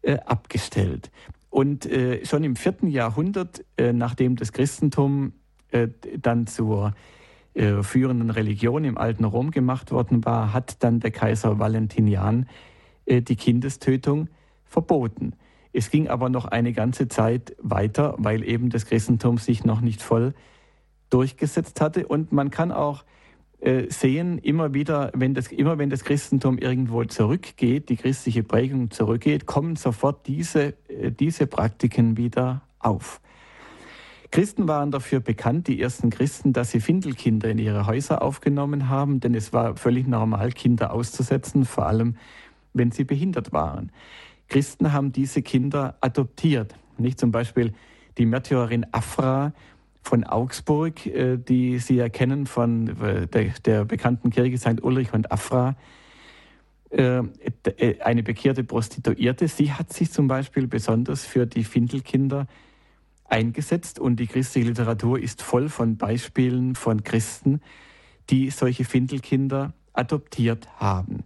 äh, abgestellt. Und äh, schon im vierten Jahrhundert, äh, nachdem das Christentum dann zur äh, führenden Religion im alten Rom gemacht worden war, hat dann der Kaiser Valentinian die Kindestötung verboten. Es ging aber noch eine ganze Zeit weiter, weil eben das Christentum sich noch nicht voll durchgesetzt hatte. Und man kann auch äh, sehen, immer wieder, wenn das, immer wenn das Christentum irgendwo zurückgeht, die christliche Prägung zurückgeht, kommen sofort diese, äh, diese Praktiken wieder auf. Christen waren dafür bekannt, die ersten Christen, dass sie Findelkinder in ihre Häuser aufgenommen haben, denn es war völlig normal, Kinder auszusetzen, vor allem wenn sie behindert waren. Christen haben diese Kinder adoptiert. Nicht zum Beispiel die Märtyrerin Afra von Augsburg, äh, die Sie erkennen von äh, der, der bekannten Kirche St. Ulrich und Afra, äh, eine bekehrte Prostituierte. Sie hat sich zum Beispiel besonders für die Findelkinder eingesetzt und die christliche Literatur ist voll von Beispielen von Christen, die solche Findelkinder adoptiert haben.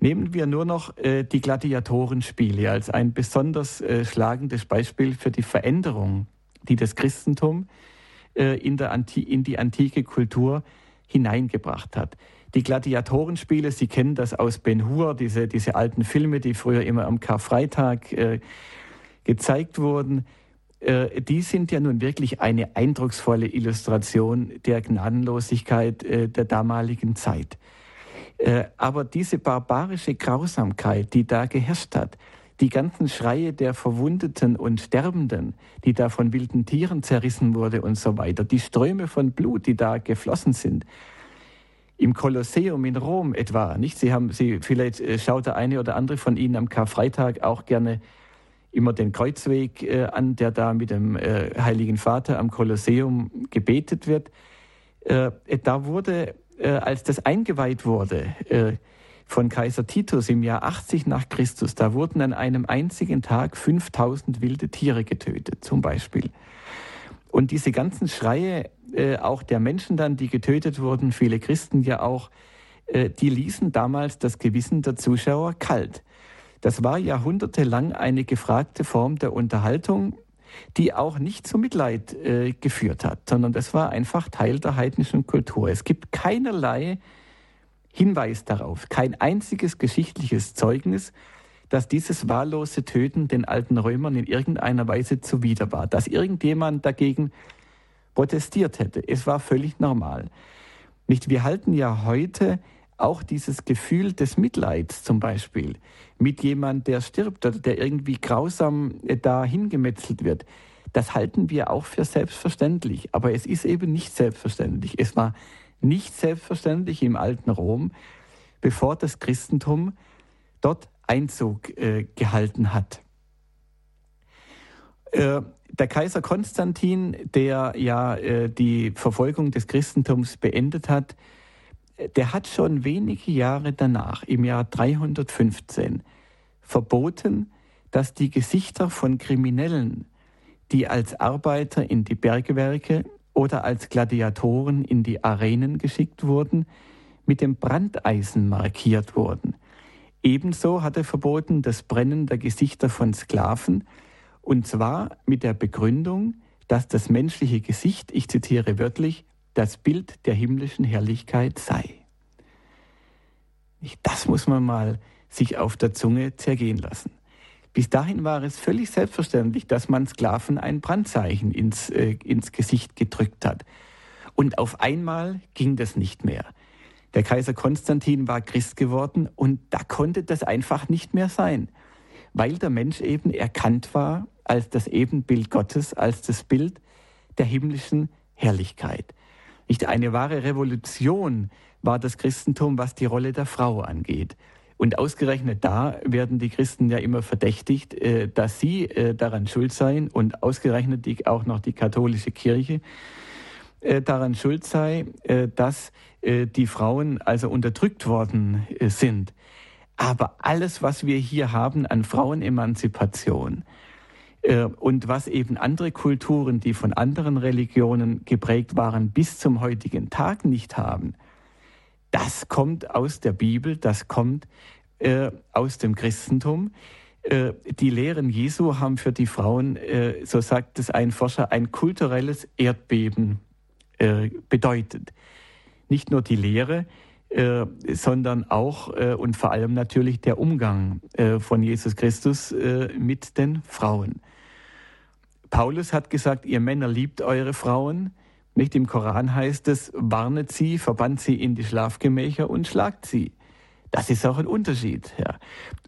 Nehmen wir nur noch äh, die Gladiatorenspiele als ein besonders äh, schlagendes Beispiel für die Veränderung, die das Christentum äh, in, in die antike Kultur hineingebracht hat. Die Gladiatorenspiele, Sie kennen das aus Ben Hur, diese, diese alten Filme, die früher immer am Karfreitag äh, gezeigt wurden, die sind ja nun wirklich eine eindrucksvolle Illustration der Gnadenlosigkeit äh, der damaligen Zeit. Äh, aber diese barbarische Grausamkeit, die da geherrscht hat, die ganzen Schreie der Verwundeten und Sterbenden, die da von wilden Tieren zerrissen wurde und so weiter, die Ströme von Blut, die da geflossen sind, im Kolosseum in Rom etwa, nicht? Sie haben, Sie, vielleicht äh, schaut der eine oder andere von Ihnen am Karfreitag auch gerne immer den Kreuzweg äh, an, der da mit dem äh, Heiligen Vater am Kolosseum gebetet wird. Äh, da wurde äh, als das eingeweiht wurde äh, von Kaiser Titus im Jahr 80 nach Christus, da wurden an einem einzigen Tag 5000 wilde Tiere getötet, zum Beispiel. Und diese ganzen Schreie, äh, auch der Menschen dann, die getötet wurden, viele Christen ja auch, äh, die ließen damals das Gewissen der Zuschauer kalt. Das war jahrhundertelang eine gefragte Form der Unterhaltung, die auch nicht zu Mitleid äh, geführt hat, sondern das war einfach Teil der heidnischen Kultur. Es gibt keinerlei Hinweis darauf, kein einziges geschichtliches Zeugnis, dass dieses wahllose Töten den alten Römern in irgendeiner Weise zuwider war, dass irgendjemand dagegen protestiert hätte. Es war völlig normal. Nicht, wir halten ja heute auch dieses Gefühl des Mitleids zum Beispiel mit jemand, der stirbt oder der irgendwie grausam äh, da hingemetzelt wird, das halten wir auch für selbstverständlich. Aber es ist eben nicht selbstverständlich. Es war nicht selbstverständlich im alten Rom, bevor das Christentum dort Einzug äh, gehalten hat. Äh, der Kaiser Konstantin, der ja äh, die Verfolgung des Christentums beendet hat, der hat schon wenige Jahre danach, im Jahr 315, verboten, dass die Gesichter von Kriminellen, die als Arbeiter in die Bergwerke oder als Gladiatoren in die Arenen geschickt wurden, mit dem Brandeisen markiert wurden. Ebenso hat er verboten das Brennen der Gesichter von Sklaven, und zwar mit der Begründung, dass das menschliche Gesicht, ich zitiere wörtlich, das Bild der himmlischen Herrlichkeit sei. Das muss man mal sich auf der Zunge zergehen lassen. Bis dahin war es völlig selbstverständlich, dass man Sklaven ein Brandzeichen ins, äh, ins Gesicht gedrückt hat. Und auf einmal ging das nicht mehr. Der Kaiser Konstantin war Christ geworden und da konnte das einfach nicht mehr sein, weil der Mensch eben erkannt war als das Ebenbild Gottes, als das Bild der himmlischen Herrlichkeit. Nicht eine wahre Revolution war das Christentum, was die Rolle der Frau angeht. Und ausgerechnet da werden die Christen ja immer verdächtigt, äh, dass sie äh, daran schuld seien und ausgerechnet auch noch die katholische Kirche äh, daran schuld sei, dass die Frauen also unterdrückt worden sind. Aber alles, was wir hier haben an Frauenemanzipation und was eben andere Kulturen, die von anderen Religionen geprägt waren, bis zum heutigen Tag nicht haben, das kommt aus der Bibel, das kommt äh, aus dem Christentum. Äh, die Lehren Jesu haben für die Frauen, äh, so sagt es ein Forscher, ein kulturelles Erdbeben äh, bedeutet. Nicht nur die Lehre, äh, sondern auch äh, und vor allem natürlich der Umgang von Jesus Christus mit den Frauen. Paulus hat gesagt, ihr Männer liebt eure Frauen, nicht im Koran heißt es, warnet sie, verbannt sie in die Schlafgemächer und schlagt sie. Das ist auch ein Unterschied. Ja.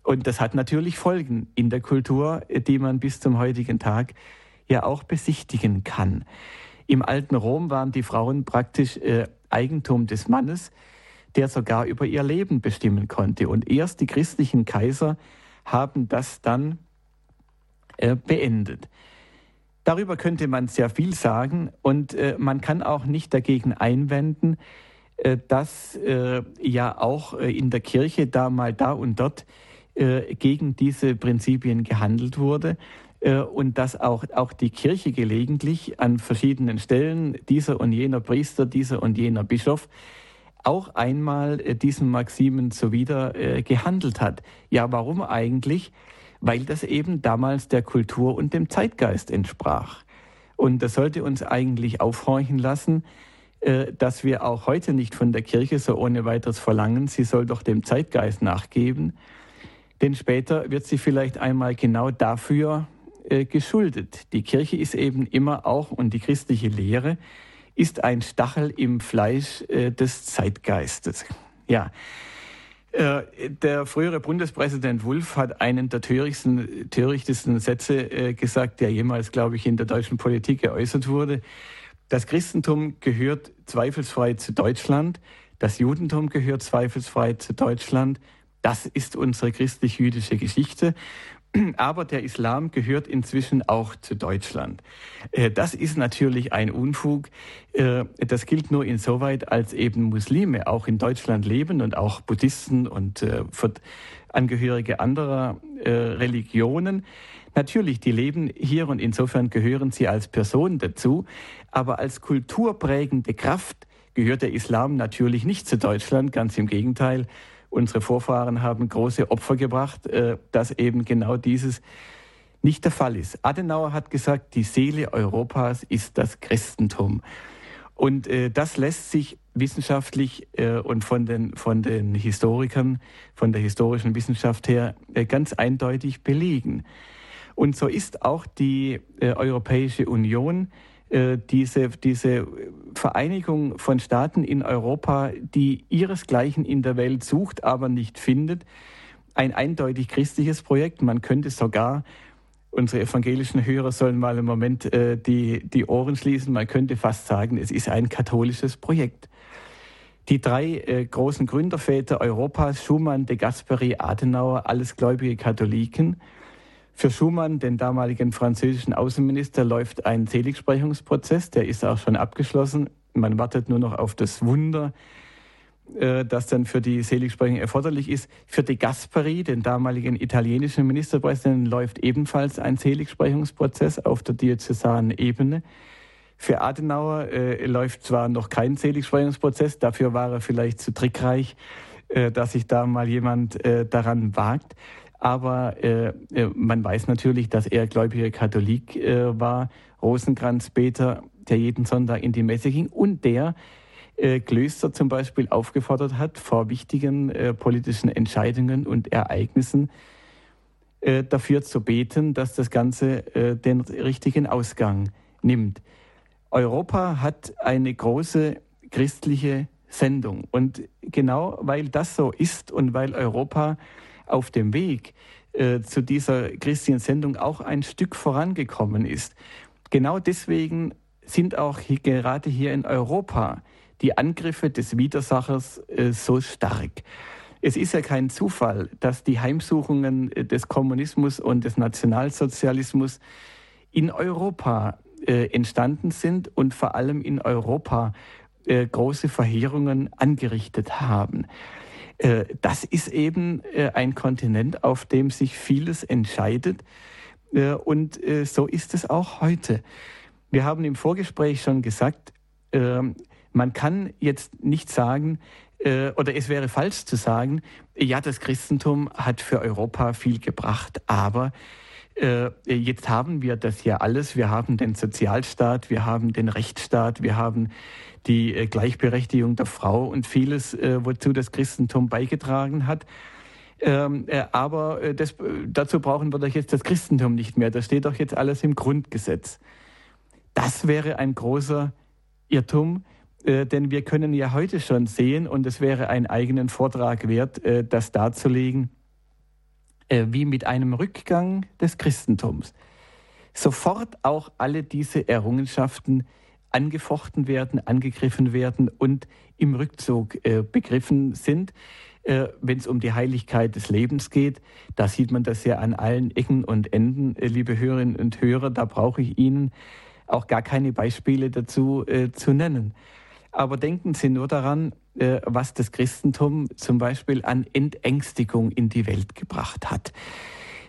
Und das hat natürlich Folgen in der Kultur, die man bis zum heutigen Tag ja auch besichtigen kann. Im alten Rom waren die Frauen praktisch äh, Eigentum des Mannes, der sogar über ihr Leben bestimmen konnte. Und erst die christlichen Kaiser haben das dann äh, beendet. Darüber könnte man sehr viel sagen und äh, man kann auch nicht dagegen einwenden, äh, dass äh, ja auch äh, in der Kirche da mal da und dort äh, gegen diese Prinzipien gehandelt wurde äh, und dass auch, auch die Kirche gelegentlich an verschiedenen Stellen dieser und jener Priester, dieser und jener Bischof auch einmal diesen Maximen zuwider gehandelt hat. Ja, warum eigentlich? Weil das eben damals der Kultur und dem Zeitgeist entsprach. Und das sollte uns eigentlich aufhorchen lassen, äh, dass wir auch heute nicht von der Kirche so ohne weiteres verlangen, sie soll doch dem Zeitgeist nachgeben. Denn später wird sie vielleicht einmal genau dafür äh, geschuldet. Die Kirche ist eben immer auch, und die christliche Lehre ist ein Stachel im Fleisch äh, des Zeitgeistes. Ja, der frühere Bundespräsident Wulff hat einen der törichtsten, törichtesten Sätze äh, gesagt, der jemals, glaube ich, in der deutschen Politik geäußert wurde. Das Christentum gehört zweifelsfrei zu Deutschland, das Judentum gehört zweifelsfrei zu Deutschland. Das ist unsere christlich-jüdische Geschichte. Aber der Islam gehört inzwischen auch zu Deutschland. Äh, das ist natürlich ein Unfug. Äh, das gilt nur insoweit, als eben Muslime auch in Deutschland leben und auch Buddhisten und äh, Angehörige anderer Religionen. Natürlich, die leben hier und insofern gehören sie als Person dazu. Aber als kulturprägende Kraft gehört der Islam natürlich nicht zu Deutschland, ganz im Gegenteil. Unsere Vorfahren haben große Opfer gebracht, äh, dass eben genau dieses nicht der Fall ist. Adenauer hat gesagt, die Seele Europas ist das Christentum. Und äh, das lässt sich wissenschaftlich äh, und von den, von den Historikern, von der historischen Wissenschaft her ganz eindeutig belegen. Und so ist auch die Europäische Union äh, diese, diese Vereinigung von Staaten in Europa, die ihresgleichen in der Welt sucht, aber nicht findet, ein eindeutig christliches Projekt. Man könnte sogar, unsere evangelischen Hörer sollen mal im Moment äh, die, die Ohren schließen, man könnte fast sagen, es ist ein katholisches Projekt. Die drei äh, großen Gründerväter Europas, Schumann, de Gasperi, Adenauer, alles gläubige Katholiken, für Schumann, den damaligen französischen Außenminister, läuft ein Seligsprechungsprozess, der ist auch schon abgeschlossen. Man wartet nur noch auf das Wunder, äh, das dann für die Seligsprechung erforderlich ist. Für De Gasperi, den damaligen italienischen Ministerpräsidenten, läuft ebenfalls ein Seligsprechungsprozess auf der diözesanen Ebene. Für Adenauer äh, läuft zwar noch kein Seligsprechungsprozess, dafür war er vielleicht zu trickreich, äh, dass sich da mal jemand äh, daran wagt. Aber äh, äh, man weiß natürlich, dass er gläubiger Katholik äh, war, Rosenkranzbeter, der jeden Sonntag in die Messe ging und der Klöster zum Beispiel aufgefordert hat, vor wichtigen politischen Entscheidungen und Ereignissen dafür zu beten, dass das Ganze den richtigen Ausgang nimmt. Europa hat eine große christliche Sendung. Und genau weil das so ist und weil Europa auf dem Weg äh, zu dieser christlichen Sendung auch ein Stück vorangekommen ist, genau deswegen sind auch hier, gerade hier in Europa die Angriffe des Widersachers äh, so stark. Es ist ja kein Zufall, dass die Heimsuchungen äh, des Kommunismus und des Nationalsozialismus in Europa äh, entstanden sind und vor allem in Europa äh, große Verheerungen angerichtet haben. Äh, das ist eben äh, ein Kontinent, auf dem sich vieles entscheidet. Äh, und so ist es auch heute. Wir haben im Vorgespräch schon gesagt, ähm, man kann jetzt nicht sagen, oder es wäre falsch zu sagen, ja, das Christentum hat für Europa viel gebracht, aber jetzt haben wir das ja alles. Wir haben den Sozialstaat, wir haben den Rechtsstaat, wir haben die äh, Gleichberechtigung der Frau und vieles, äh, wozu das Christentum beigetragen hat. Ähm, aber das, dazu brauchen wir doch jetzt das Christentum nicht mehr. Das steht doch jetzt alles im Grundgesetz. Das wäre ein großer Irrtum, denn wir können ja heute schon sehen, und es wäre einen eigenen Vortrag wert, das darzulegen, äh, wie mit einem Rückgang des Christentums sofort auch alle diese Errungenschaften angefochten werden, angegriffen werden und im Rückzug äh, begriffen sind. Äh, Wenn es um die Heiligkeit des Lebens geht, da sieht man das ja an allen Ecken und Enden, äh, liebe Hörerinnen und Hörer, da brauche ich Ihnen auch gar keine Beispiele dazu äh, zu nennen. Aber denken Sie nur daran, äh, was das Christentum zum Beispiel an Entängstigung in die Welt gebracht hat.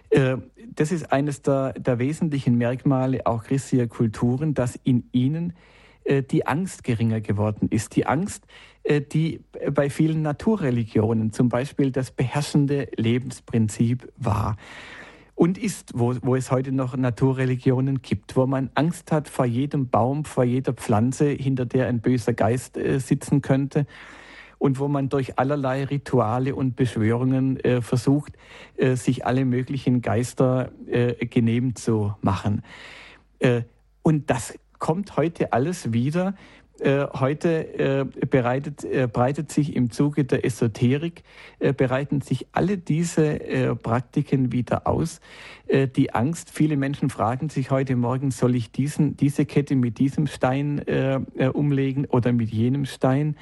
Äh, das ist eines der, der wesentlichen Merkmale auch christlicher Kulturen, dass in ihnen äh, die Angst geringer geworden ist. Die Angst, die bei vielen Naturreligionen zum Beispiel das beherrschende Lebensprinzip war und ist, wo, wo es heute noch Naturreligionen gibt, wo man Angst hat vor jedem Baum, vor jeder Pflanze, hinter der ein böser Geist äh, sitzen könnte und wo man durch allerlei Rituale und Beschwörungen äh, versucht, äh, sich alle möglichen Geister äh, genehm zu machen. Äh, und das kommt heute alles wieder heute äh, bereitet, äh, breitet sich im Zuge der Esoterik, äh, bereiten sich alle diese äh, Praktiken wieder aus. Äh, die Angst, viele Menschen fragen sich heute Morgen, soll ich diesen, diese Kette mit diesem Stein umlegen oder mit jenem Stein?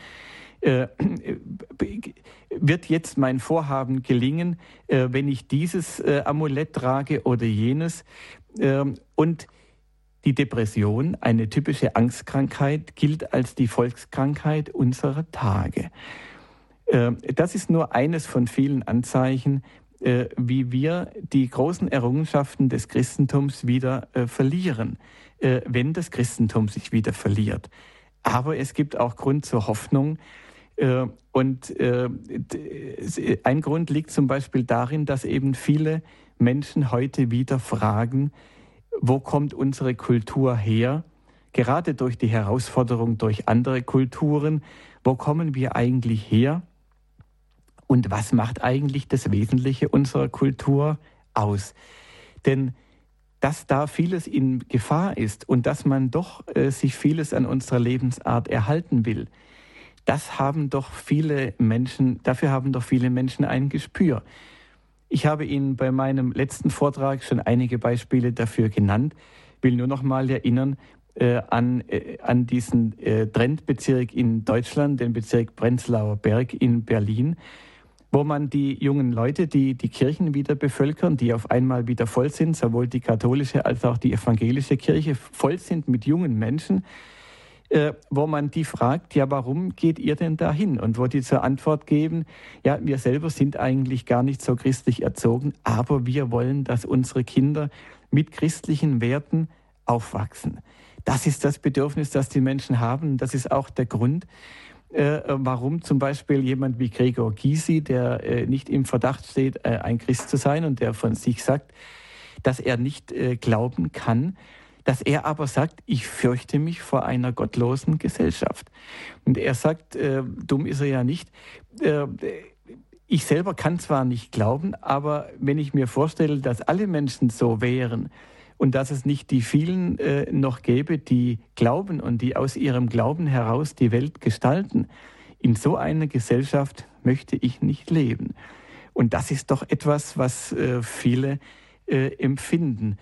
wird jetzt mein Vorhaben gelingen, wenn ich dieses Amulett trage oder jenes? Ähm, und die Depression, eine typische Angstkrankheit, gilt als die Volkskrankheit unserer Tage. Ähm, das ist nur eines von vielen Anzeichen, äh, wie wir die großen Errungenschaften des Christentums wieder äh, verlieren, äh, wenn das Christentum sich wieder verliert. Aber es gibt auch Grund zur Hoffnung. Und ein Grund liegt zum Beispiel darin, dass eben viele Menschen heute wieder fragen, wo kommt unsere Kultur her? Gerade durch die Herausforderung durch andere Kulturen, wo kommen wir eigentlich her? Und was macht eigentlich das Wesentliche unserer Kultur aus? Denn dass da vieles in Gefahr ist und dass man doch äh, sich vieles an unserer Lebensart erhalten will, das haben doch viele Menschen, dafür haben doch viele Menschen ein Gespür. Ich habe Ihnen bei meinem letzten Vortrag schon einige Beispiele dafür genannt, will nur noch mal erinnern äh, an, äh, an diesen äh, Trendbezirk in Deutschland, den Bezirk Prenzlauer Berg in Berlin, wo man die jungen Leute, die die Kirchen wieder bevölkern, die auf einmal wieder voll sind, sowohl die katholische als auch die evangelische Kirche voll sind mit jungen Menschen, äh, wo man die fragt, ja, warum geht ihr denn dahin? Und wo die zur Antwort geben, ja, wir selber sind eigentlich gar nicht so christlich erzogen, aber wir wollen, dass unsere Kinder mit christlichen Werten aufwachsen. Das ist das Bedürfnis, das die Menschen haben. Das ist auch der Grund, äh, warum zum Beispiel jemand wie Gregor Gysi, der äh, nicht im Verdacht steht, äh, ein Christ zu sein und der von sich sagt, dass er nicht äh, glauben kann, dass er aber sagt, ich fürchte mich vor einer gottlosen Gesellschaft. Und er sagt, äh, dumm ist er ja nicht, äh, ich selber kann zwar nicht glauben, aber wenn ich mir vorstelle, dass alle Menschen so wären und dass es nicht die vielen äh, noch gäbe, die glauben und die aus ihrem Glauben heraus die Welt gestalten, in so einer Gesellschaft möchte ich nicht leben. Und das ist doch etwas, was äh, viele äh, empfinden.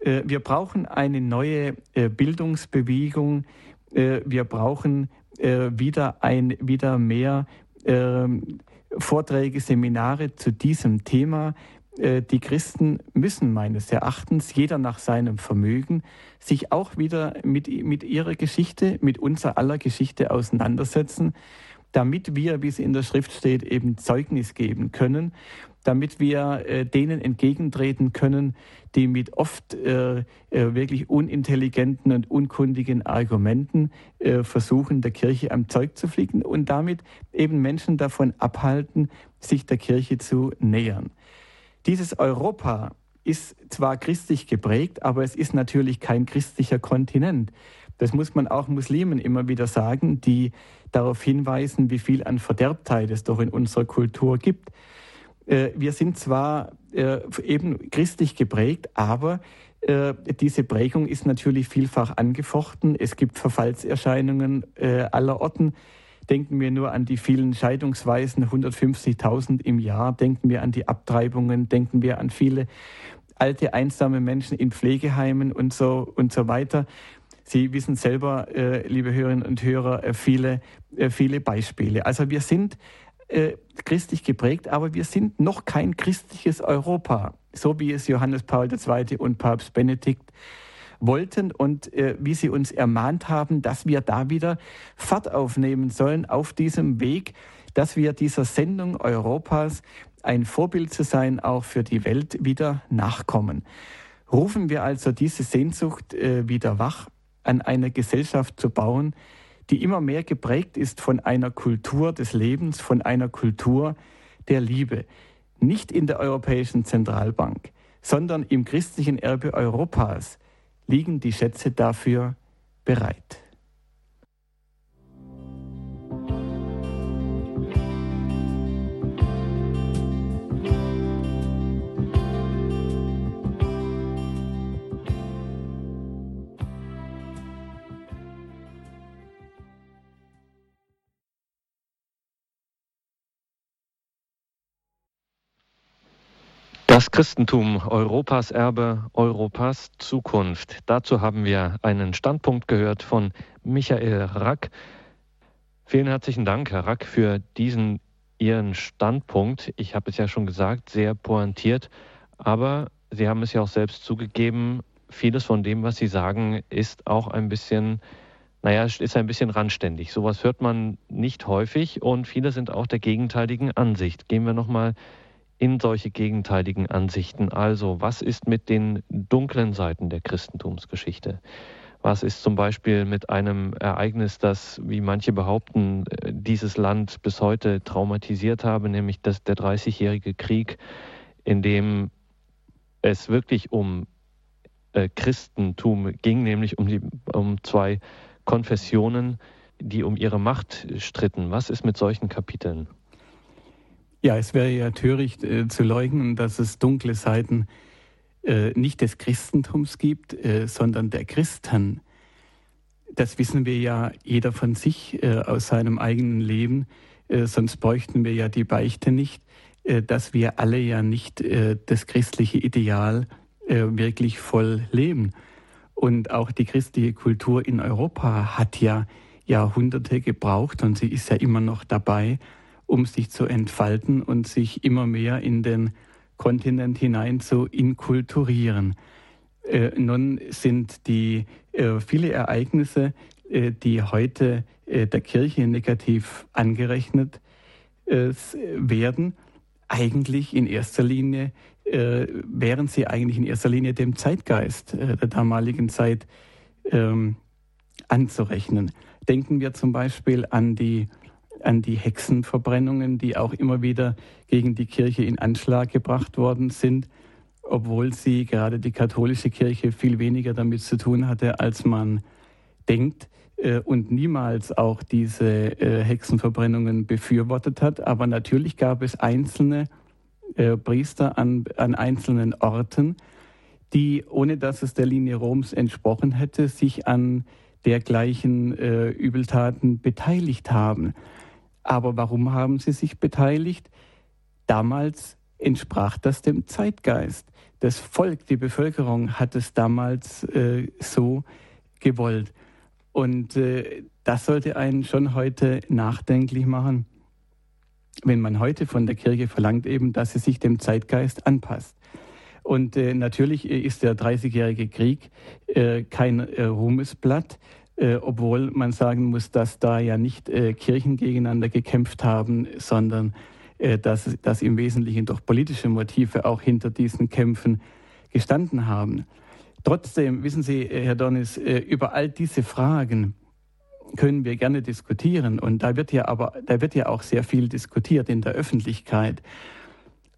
Äh, wir brauchen eine neue äh, Bildungsbewegung. Äh, wir brauchen wieder, ein, wieder mehr ähm, Vorträge, Seminare zu diesem Thema. Die Christen müssen meines Erachtens, jeder nach seinem Vermögen, sich auch wieder mit, mit ihrer Geschichte, mit unserer aller Geschichte auseinandersetzen, damit wir, wie es in der Schrift steht, eben Zeugnis geben können damit wir äh, denen entgegentreten können, die mit oft äh, äh, wirklich unintelligenten und unkundigen Argumenten äh, versuchen, der Kirche am Zeug zu fliegen und damit eben Menschen davon abhalten, sich der Kirche zu nähern. Dieses Europa ist zwar christlich geprägt, aber es ist natürlich kein christlicher Kontinent. Das muss man auch Muslimen immer wieder sagen, die darauf hinweisen, wie viel an Verderbtheit es doch in unserer Kultur gibt. Äh, wir sind zwar äh, eben christlich geprägt, aber äh, diese Prägung ist natürlich vielfach angefochten. Es gibt Verfallserscheinungen aller Orten. Denken wir nur an die vielen Scheidungsweisen, 150.000 im Jahr. Denken wir an die Abtreibungen. Denken wir an viele alte, einsame Menschen in Pflegeheimen und so, und so weiter. Sie wissen selber, liebe Hörerinnen und Hörer, viele, viele Beispiele. Also wir sind äh, christlich geprägt, aber wir sind noch kein christliches Europa, so wie es Johannes Paul II. und Papst Benedikt wollten und äh, wie sie uns ermahnt haben, dass wir da wieder Fahrt aufnehmen sollen auf diesem Weg, dass wir dieser Sendung Europas ein Vorbild zu sein, auch für die Welt wieder nachkommen. Rufen wir also diese Sehnsucht äh, wieder wach, an einer Gesellschaft zu bauen, die immer mehr geprägt ist von einer Kultur des Lebens, von einer Kultur der Liebe. Nicht in der Europäischen Zentralbank, sondern im christlichen Erbe Europas liegen die Schätze dafür bereit. Das Christentum, Europas Erbe, Europas Zukunft. Dazu haben wir einen Standpunkt gehört von Michael Rack. Vielen herzlichen Dank, Herr Rack, für diesen Ihren Standpunkt. Ich habe es ja schon gesagt, sehr pointiert, aber Sie haben es ja auch selbst zugegeben, vieles von dem, was Sie sagen, ist auch ein bisschen, naja, ist ein bisschen randständig. Sowas hört man nicht häufig und viele sind auch der gegenteiligen Ansicht. Gehen wir nochmal in solche gegenteiligen Ansichten. Also, was ist mit den dunklen Seiten der Christentumsgeschichte? Was ist zum Beispiel mit einem Ereignis, das, wie manche behaupten, dieses Land bis heute traumatisiert habe, nämlich das, der Dreißigjährige Krieg, in dem es wirklich um äh, Christentum ging, nämlich um, die, um zwei Konfessionen, die um ihre Macht stritten. Was ist mit solchen Kapiteln? Ja, es wäre ja töricht äh, zu leugnen, dass es dunkle Seiten äh, nicht des Christentums gibt, äh, sondern der Christen. Das wissen wir ja jeder von sich äh, aus seinem eigenen Leben, äh, sonst bräuchten wir ja die Beichte nicht, äh, dass wir alle ja nicht das christliche Ideal wirklich voll leben. Und auch die christliche Kultur in Europa hat ja Jahrhunderte gebraucht und sie ist ja immer noch dabei, um sich zu entfalten und sich immer mehr in den Kontinent hinein zu inkulturieren. Äh, nun sind die äh, viele Ereignisse, äh, die heute äh, der Kirche negativ angerechnet äh, werden, eigentlich in erster Linie, äh, wären sie eigentlich in erster Linie dem Zeitgeist der damaligen Zeit ähm, anzurechnen. Denken wir zum Beispiel an die, an die Hexenverbrennungen, die auch immer wieder gegen die Kirche in Anschlag gebracht worden sind, obwohl sie gerade die katholische Kirche viel weniger damit zu tun hatte, als man denkt äh, und niemals auch diese äh, Hexenverbrennungen befürwortet hat. Aber natürlich gab es einzelne äh, Priester an, an einzelnen Orten, die, ohne dass es der Linie Roms entsprochen hätte, sich an dergleichen Übeltaten beteiligt haben. Aber warum haben sie sich beteiligt? Damals entsprach das dem Zeitgeist. Das Volk, die Bevölkerung hat es damals äh, so gewollt. Und äh, das sollte einen schon heute nachdenklich machen, wenn man heute von der Kirche verlangt, eben, dass sie sich dem Zeitgeist anpasst. Und äh, natürlich ist der Dreißigjährige Krieg äh, kein äh, Ruhmesblatt, äh, obwohl man sagen muss, dass da ja nicht äh, Kirchen gegeneinander gekämpft haben, sondern äh, dass, dass im Wesentlichen doch politische Motive auch hinter diesen Kämpfen gestanden haben. Trotzdem, wissen Sie, Herr Dornis, über all diese Fragen können wir gerne diskutieren. Und da wird ja aber, da wird ja auch sehr viel diskutiert in der Öffentlichkeit.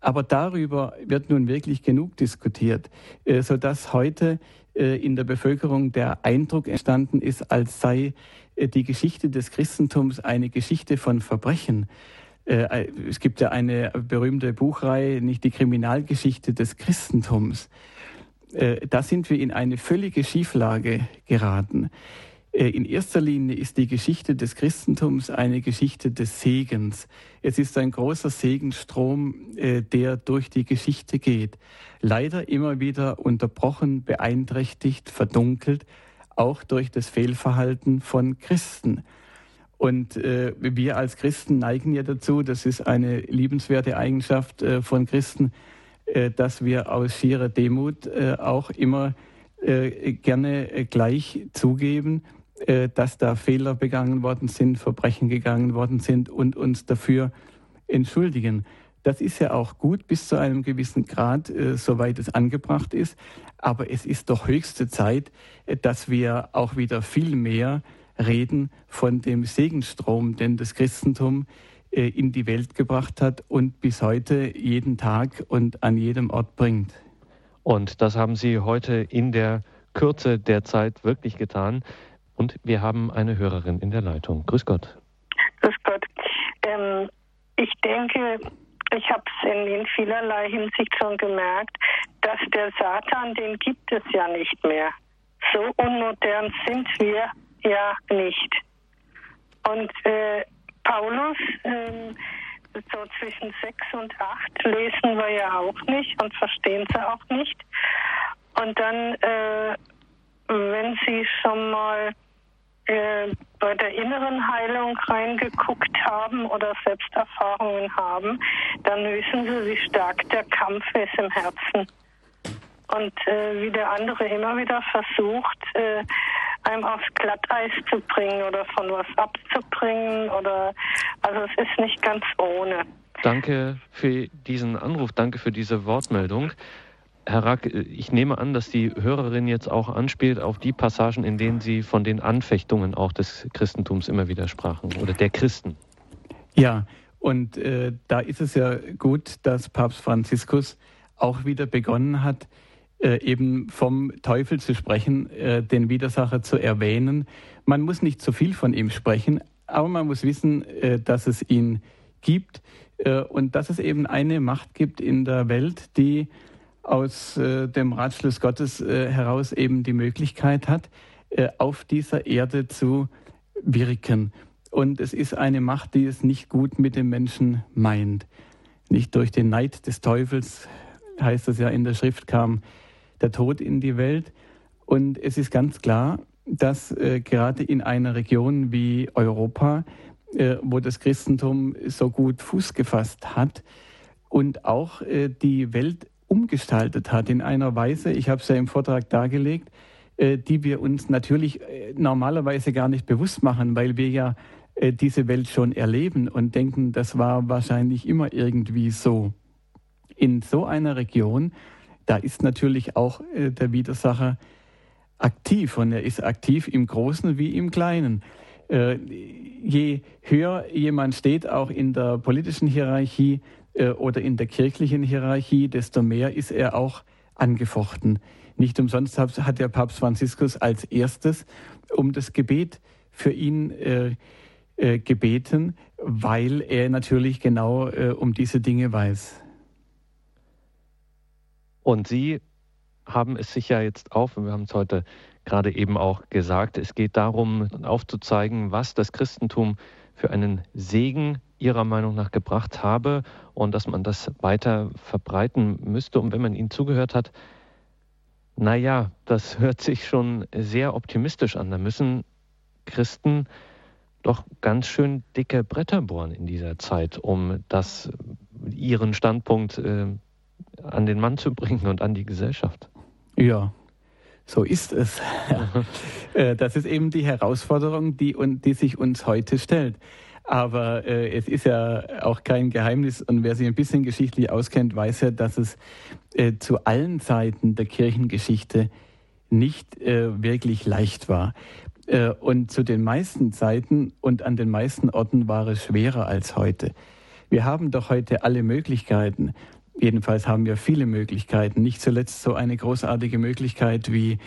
Aber darüber wird nun wirklich genug diskutiert, äh, sodass heute äh, in der Bevölkerung der Eindruck entstanden ist, als sei äh, die Geschichte des Christentums eine Geschichte von Verbrechen. Es gibt ja eine berühmte Buchreihe, nicht die Kriminalgeschichte des Christentums. Da sind wir in eine völlige Schieflage geraten. Äh, in erster Linie ist die Geschichte des Christentums eine Geschichte des Segens. Es ist ein großer Segenstrom, äh, der durch die Geschichte geht. Leider immer wieder unterbrochen, beeinträchtigt, verdunkelt, auch durch das Fehlverhalten von Christen. Und äh, wir als Christen neigen ja dazu, das ist eine liebenswerte Eigenschaft von Christen, dass wir aus schierer Demut auch immer gerne gleich zugeben, dass da Fehler begangen worden sind, Verbrechen gegangen worden sind und uns dafür entschuldigen. Das ist ja auch gut bis zu einem gewissen Grad, äh, soweit es angebracht ist. Aber es ist doch höchste Zeit, äh, dass wir auch wieder viel mehr reden von dem Segenstrom, den das Christentum äh, in die Welt gebracht hat und bis heute jeden Tag und an jedem Ort bringt. Und das haben Sie heute in der Kürze der Zeit wirklich getan. Und wir haben eine Hörerin in der Leitung. Grüß Gott. Grüß Gott. Ähm, ich denke, ich habe es in, in, vielerlei Hinsicht schon gemerkt, dass der Satan, den gibt es ja nicht mehr. So unmodern sind wir ja nicht. Und äh, Paulus, äh, so zwischen sechs und acht lesen wir ja auch nicht und verstehen sie auch nicht. Und dann, äh, wenn Sie schon mal äh, bei der inneren Heilung reingeguckt haben oder Selbsterfahrungen haben, dann wissen sie, wie stark der Kampf ist im Herzen. Und äh, wie der andere immer wieder versucht, äh, einem aufs Glatteis zu bringen oder von was abzubringen oder also es ist nicht ganz ohne. Danke für diesen Anruf, danke für diese Wortmeldung. Herr Rack, ich nehme an, dass die Hörerin jetzt auch anspielt auf die Passagen, in denen Sie von den Anfechtungen auch des Christentums immer wieder sprachen oder der Christen. Ja, und äh, da ist es ja gut, dass Papst Franziskus auch wieder begonnen hat, äh, eben vom Teufel zu sprechen, äh, den Widersacher zu erwähnen. Man muss nicht zu viel von ihm sprechen, aber man muss wissen, äh, dass es ihn gibt äh, und dass es eben eine Macht gibt in der Welt, die aus äh, dem Ratschluss Gottes äh, heraus eben die Möglichkeit hat, äh, auf dieser Erde zu wirken. Und es ist eine Macht, die es nicht gut mit dem Menschen meint. Nicht durch den Neid des Teufels, heißt es ja in der Schrift, kam der Tod in die Welt. Und es ist ganz klar, dass äh, gerade in einer Region wie Europa, äh, wo das Christentum so gut Fuß gefasst hat und auch äh, die Welt umgestaltet hat in einer Weise, ich habe es ja im Vortrag dargelegt, äh, die wir uns natürlich äh, normalerweise gar nicht bewusst machen, weil wir ja äh, diese Welt schon erleben und denken, das war wahrscheinlich immer irgendwie so. In so einer Region, da ist natürlich auch der Widersacher aktiv und er ist aktiv im Großen wie im Kleinen. Je höher jemand steht, auch in der politischen Hierarchie äh, oder in der kirchlichen Hierarchie, desto mehr ist er auch angefochten. Nicht umsonst hat der Papst Franziskus als erstes um das Gebet für ihn äh, äh, gebeten, weil er natürlich genau äh, um diese Dinge weiß. Und Sie haben es sich ja jetzt auf, und wir haben es heute gerade eben auch gesagt, es geht darum, aufzuzeigen, was das Christentum für einen Segen Ihrer Meinung nach gebracht habe und dass man das weiter verbreiten müsste. Und wenn man Ihnen zugehört hat, naja, das hört sich schon sehr optimistisch an. Da müssen Christen doch ganz schön dicke Bretter bohren in dieser Zeit, um das, ihren Standpunkt äh, an den Mann zu bringen und an die Gesellschaft. Ja, so ist es. Äh, das ist eben die Herausforderung, die, die sich uns heute stellt. Aber äh, es ist ja auch kein Geheimnis und wer sich ein bisschen geschichtlich auskennt, weiß ja, dass es äh, zu allen Zeiten der Kirchengeschichte nicht äh, wirklich leicht war. Äh, und zu den meisten Zeiten und an den meisten Orten war es schwerer als heute. Wir haben doch heute alle Möglichkeiten. Jedenfalls haben wir viele Möglichkeiten. Nicht zuletzt so eine großartige Möglichkeit wie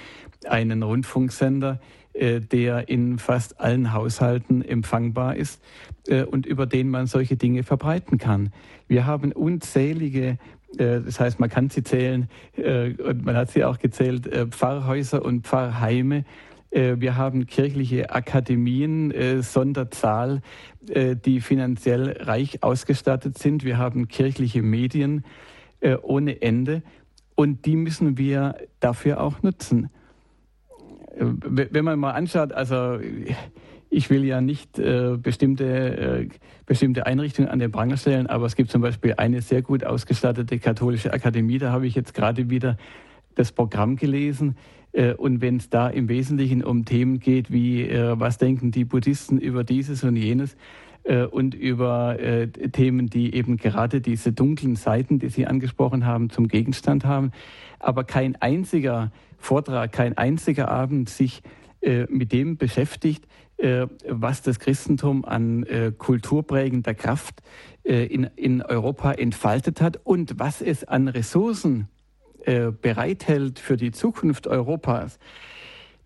einen Rundfunksender, der in fast allen Haushalten empfangbar ist äh, und über den man solche Dinge verbreiten kann. Wir haben unzählige äh, das heißt, man kann sie zählen, und man hat sie auch gezählt, Pfarrhäuser und Pfarrheime. Wir haben kirchliche Akademien, Sonderzahl, die finanziell reich ausgestattet sind. Wir haben kirchliche Medien ohne Ende. Und die müssen wir dafür auch nutzen wenn man mal anschaut, also ich will ja nicht äh, bestimmte, äh, bestimmte Einrichtungen an den Pranger stellen, aber es gibt zum Beispiel eine sehr gut ausgestattete katholische Akademie, da habe ich jetzt gerade wieder das Programm gelesen. Äh, und wenn es da im Wesentlichen um Themen geht, wie äh, was denken die Buddhisten über dieses und jenes, äh, und über äh, Themen, die eben gerade diese dunklen Seiten, die Sie angesprochen haben, zum Gegenstand haben. Aber kein einziger Vortrag, kein einziger Abend sich äh, mit dem beschäftigt, was das Christentum an kulturprägender Kraft in, Europa entfaltet hat und was es an Ressourcen bereithält für die Zukunft Europas,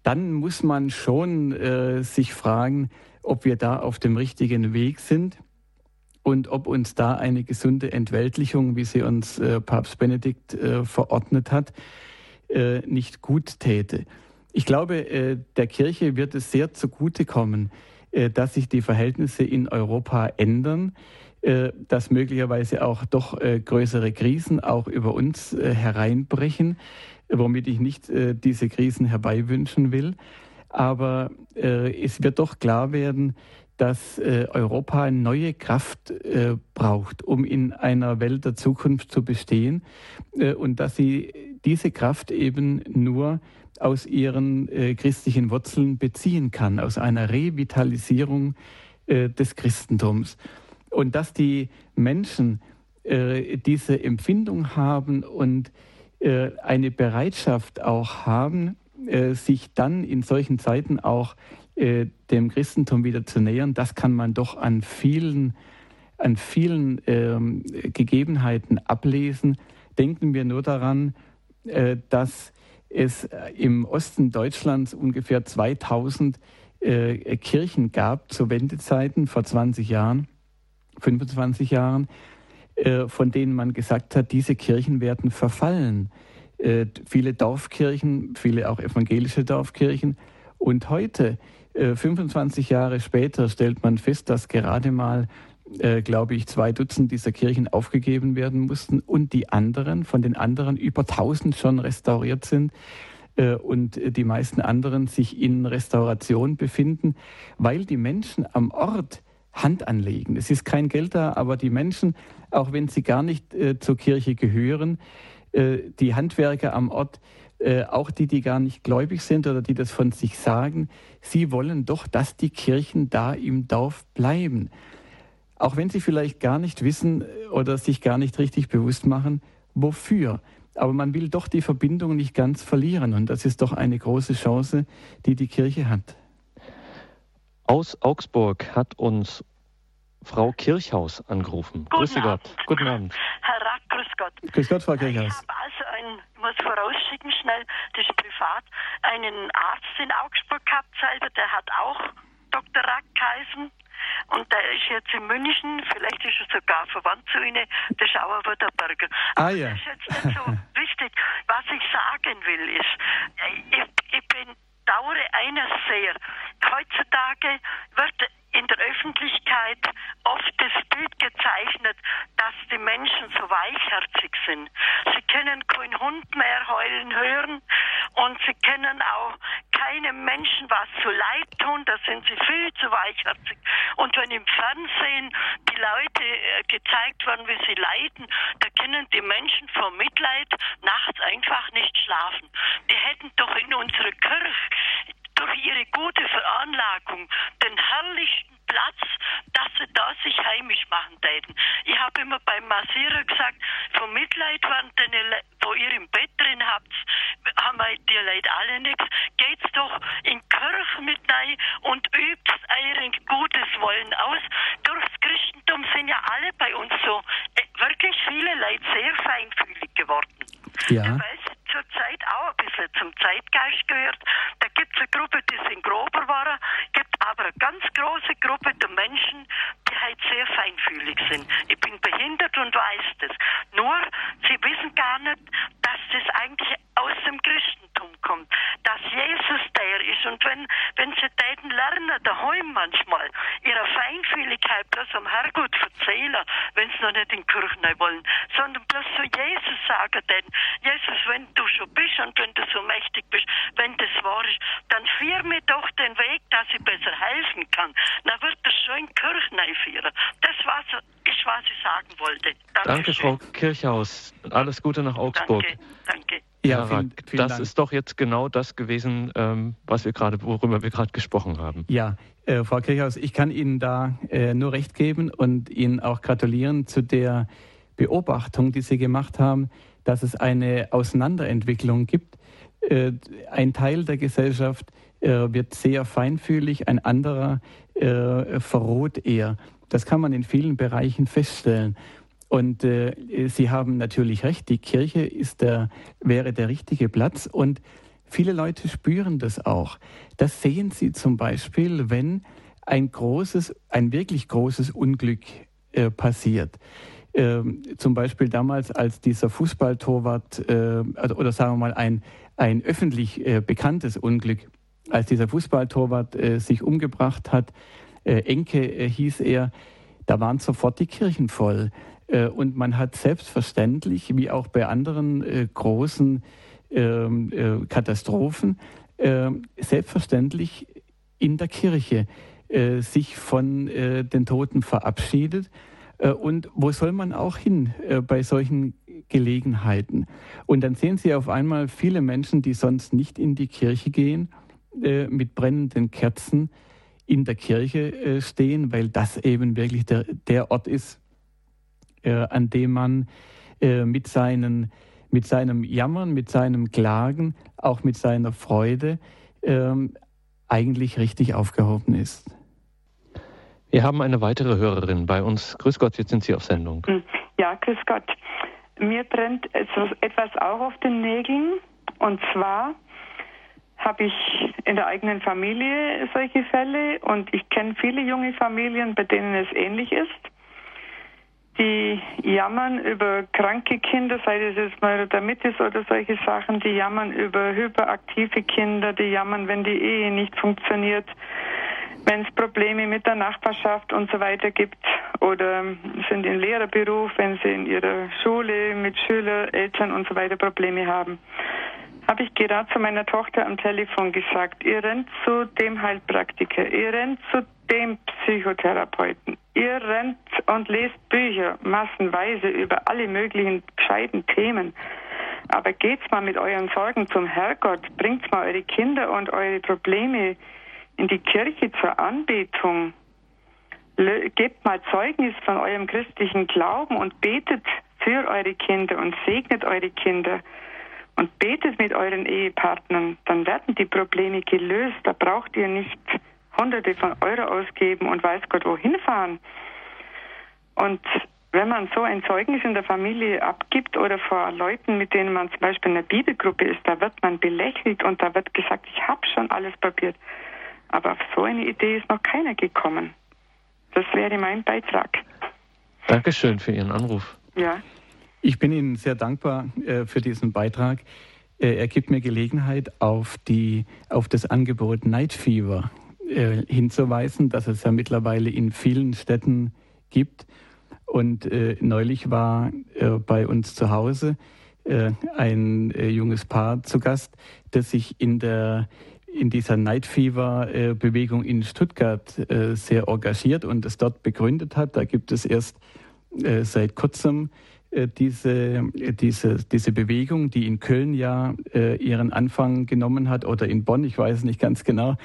dann muss man schon äh, sich fragen, ob wir da auf dem richtigen Weg sind und ob uns da eine gesunde Entweltlichung, wie sie uns äh, Papst Benedikt äh, verordnet hat, äh, nicht gut täte. Ich glaube, äh, der Kirche wird es sehr zugutekommen, äh, dass sich die Verhältnisse in Europa ändern, äh, dass möglicherweise auch doch größere Krisen auch über uns hereinbrechen, womit ich nicht diese Krisen herbeiwünschen will. Aber äh, es wird doch klar werden, dass äh, Europa neue Kraft äh, braucht, um in einer Welt der Zukunft zu bestehen äh, und dass sie diese Kraft eben nur aus ihren äh, christlichen Wurzeln beziehen kann, aus einer Revitalisierung äh, des Christentums. Und dass die Menschen diese Empfindung haben und eine Bereitschaft auch haben, äh, sich dann in solchen Zeiten auch äh, dem Christentum wieder zu nähern, das kann man doch an vielen, an vielen ähm, Gegebenheiten ablesen. Denken wir nur daran, äh, dass es im Osten Deutschlands ungefähr 2000 äh, Kirchen gab zu Wendezeiten vor 20 Jahren, 25 Jahren, äh, von denen man gesagt hat, diese Kirchen werden verfallen äh, viele Dorfkirchen, viele auch evangelische Dorfkirchen. Und heute, äh, 25 Jahre später, stellt man fest, dass gerade mal, äh, glaube ich, zwei Dutzend dieser Kirchen aufgegeben werden mussten und die anderen, von den anderen über 1000 schon restauriert sind äh, und die meisten anderen sich in Restauration befinden, weil die Menschen am Ort Hand anlegen. Es ist kein Geld da, aber die Menschen, auch wenn sie gar nicht äh, zur Kirche gehören, die Handwerker am Ort, äh, auch die, die gar nicht gläubig sind oder die das von sich sagen, sie wollen doch, dass die Kirchen da im Dorf bleiben. Auch wenn sie vielleicht gar nicht wissen äh, oder sich gar nicht richtig bewusst machen, wofür. Aber man will doch die Verbindung nicht ganz verlieren. Und das ist doch eine große Chance, die die Kirche hat. Aus Augsburg hat uns Frau Kirchhaus angerufen. Guten Grüße Abend. Gott. Guten Abend. Herr Rack, grüß Gott. Grüß Gott, Frau Kirchhaus. Ich habe also ein, muss vorausschicken schnell, das ist privat, einen Arzt in Augsburg gehabt selber, der hat auch Dr. Rack geheißen. Und der ist jetzt in München, vielleicht ist er sogar verwandt zu Ihnen, der Schauerwürderberger. Ah, ja. Das ist jetzt nicht so wichtig. Was ich sagen will, ist, ich, ich bin bedauere eines sehr. Heutzutage wird in der Öffentlichkeit oft das Bild gezeichnet, dass die Menschen so weichherzig sind. Sie können keinen Hund mehr heulen hören und sie können auch keinem Menschen was zu leid tun, da sind sie viel zu weichherzig. Und wenn im Fernsehen die Leute äh, gezeigt werden, wie sie leiden, da können die Menschen vor Mitleid nachts einfach nicht schlafen. Die hätten doch in unserer Kirche durch ihre gute Veranlagung den herrlichsten Platz, dass sie da sich heimisch machen täten. Ich habe immer beim Massierer gesagt, vom Mitleid, wenn ihr, wo ihr im Bett drin habt, haben die Leute alle nichts. Geht's doch in Kirche mit rein und übt euer gutes Wollen aus. Durchs Christentum sind ja alle bei uns so äh, wirklich viele Leute sehr feinfühlig geworden. Ja. Weil sie zurzeit auch ein bisschen zum Zeitgeist gehört. Da gibt es eine Gruppe, die sind grober waren, gibt aber eine ganz große Gruppe der Menschen, die halt sehr feinfühlig sind. Ich bin behindert und weiß das. Nur, sie wissen gar nicht, dass das eigentlich aus dem Christentum kommt, dass Jesus der ist. Und wenn, wenn sie täten lernen, daheim manchmal, ihre Feinfühligkeit bloß am Herrgott erzählen, wenn sie noch nicht in die Kirche wollen, sondern bloß zu Jesus sagen, denn Jesus, wenn du schon bist und wenn du so mächtig bist, wenn das wahr ist, dann führ mir doch den Weg, dass ich besser helfen kann. Dann wird das schon in die Kirche führen. Das war so, ist, was ich sagen wollte. Danke, Frau Kirchhaus. Alles Gute nach Augsburg. Danke, danke. Ja, vielen, vielen das Dank. ist doch jetzt genau das gewesen, ähm, was wir gerade, worüber wir gerade gesprochen haben. Ja, äh, Frau Kirchhaus, ich kann Ihnen da äh, nur recht geben und Ihnen auch gratulieren zu der Beobachtung, die Sie gemacht haben, dass es eine Auseinanderentwicklung gibt. Äh, ein Teil der Gesellschaft äh, wird sehr feinfühlig, ein anderer äh, verroht eher. Das kann man in vielen Bereichen feststellen. Und äh, Sie haben natürlich recht, die Kirche ist der, wäre der richtige Platz und viele Leute spüren das auch. Das sehen Sie zum Beispiel, wenn ein großes, ein wirklich großes Unglück äh, passiert. Ähm, zum Beispiel damals, als dieser Fußballtorwart, äh, also, oder sagen wir mal ein, ein öffentlich äh, bekanntes Unglück, als dieser Fußballtorwart äh, sich umgebracht hat, äh, Enke äh, hieß er, da waren sofort die Kirchen voll. Äh, und man hat selbstverständlich, wie auch bei anderen äh, großen ähm, äh, Katastrophen, selbstverständlich in der Kirche sich von den Toten verabschiedet. Und wo soll man auch hin bei solchen Gelegenheiten? Und dann sehen Sie auf einmal viele Menschen, die sonst nicht in die Kirche gehen, mit brennenden Kerzen in der Kirche stehen, weil das eben wirklich der, der Ort ist, an dem man äh, mit, seinen, mit seinem Jammern, mit seinem Klagen, auch mit seiner Freude ähm, eigentlich richtig aufgehoben ist. Wir haben eine weitere Hörerin bei uns. Grüß Gott, jetzt sind Sie auf Sendung. Hm. Ja, grüß Gott. Mir brennt etwas auch auf den Nägeln. Und zwar habe ich in der eigenen Familie solche Fälle und ich kenne viele junge Familien, bei denen es ähnlich ist die jammern über kranke Kinder, sei es jetzt Neurodermitis oder solche Sachen, die jammern über hyperaktive Kinder, die jammern, wenn die Ehe nicht funktioniert, wenn es Probleme mit der Nachbarschaft und so weiter gibt oder sind in Lehrerberuf, wenn sie in ihrer Schule mit Schülern, Eltern und so weiter Probleme haben. Habe ich gerade zu meiner Tochter am Telefon gesagt, ihr rennt zu dem Heilpraktiker, ihr rennt zu dem Psychotherapeuten. Ihr rennt und lest Bücher massenweise über alle möglichen gescheiten Themen. Aber geht's mal mit euren Sorgen zum Herrgott, bringt mal eure Kinder und eure Probleme in die Kirche zur Anbetung. Gebt mal Zeugnis von eurem christlichen Glauben und betet für eure Kinder und segnet eure Kinder und betet mit euren Ehepartnern, dann werden die Probleme gelöst. Da braucht ihr nicht Hunderte von Euro ausgeben und weiß Gott wohin fahren. Und wenn man so ein Zeugnis in der Familie abgibt oder vor Leuten, mit denen man zum Beispiel in einer Bibelgruppe ist, da wird man belächelt und da wird gesagt, ich habe schon alles probiert. Aber auf so eine Idee ist noch keiner gekommen. Das wäre mein Beitrag. Dankeschön für Ihren Anruf. Ja. Ich bin Ihnen sehr dankbar äh, für diesen Beitrag. Äh, er gibt mir Gelegenheit, auf, die, auf das Angebot Night Fever äh, hinzuweisen, das es ja mittlerweile in vielen Städten gibt. Und äh, neulich war äh, bei uns zu Hause äh, ein äh, junges Paar zu Gast, das sich in der in dieser Night Fever äh, Bewegung in Stuttgart sehr engagiert und es dort begründet hat. Da gibt es erst seit kurzem diese, diese, diese Bewegung, die in Köln ja ihren Anfang genommen hat oder in Bonn, ich weiß nicht ganz genau.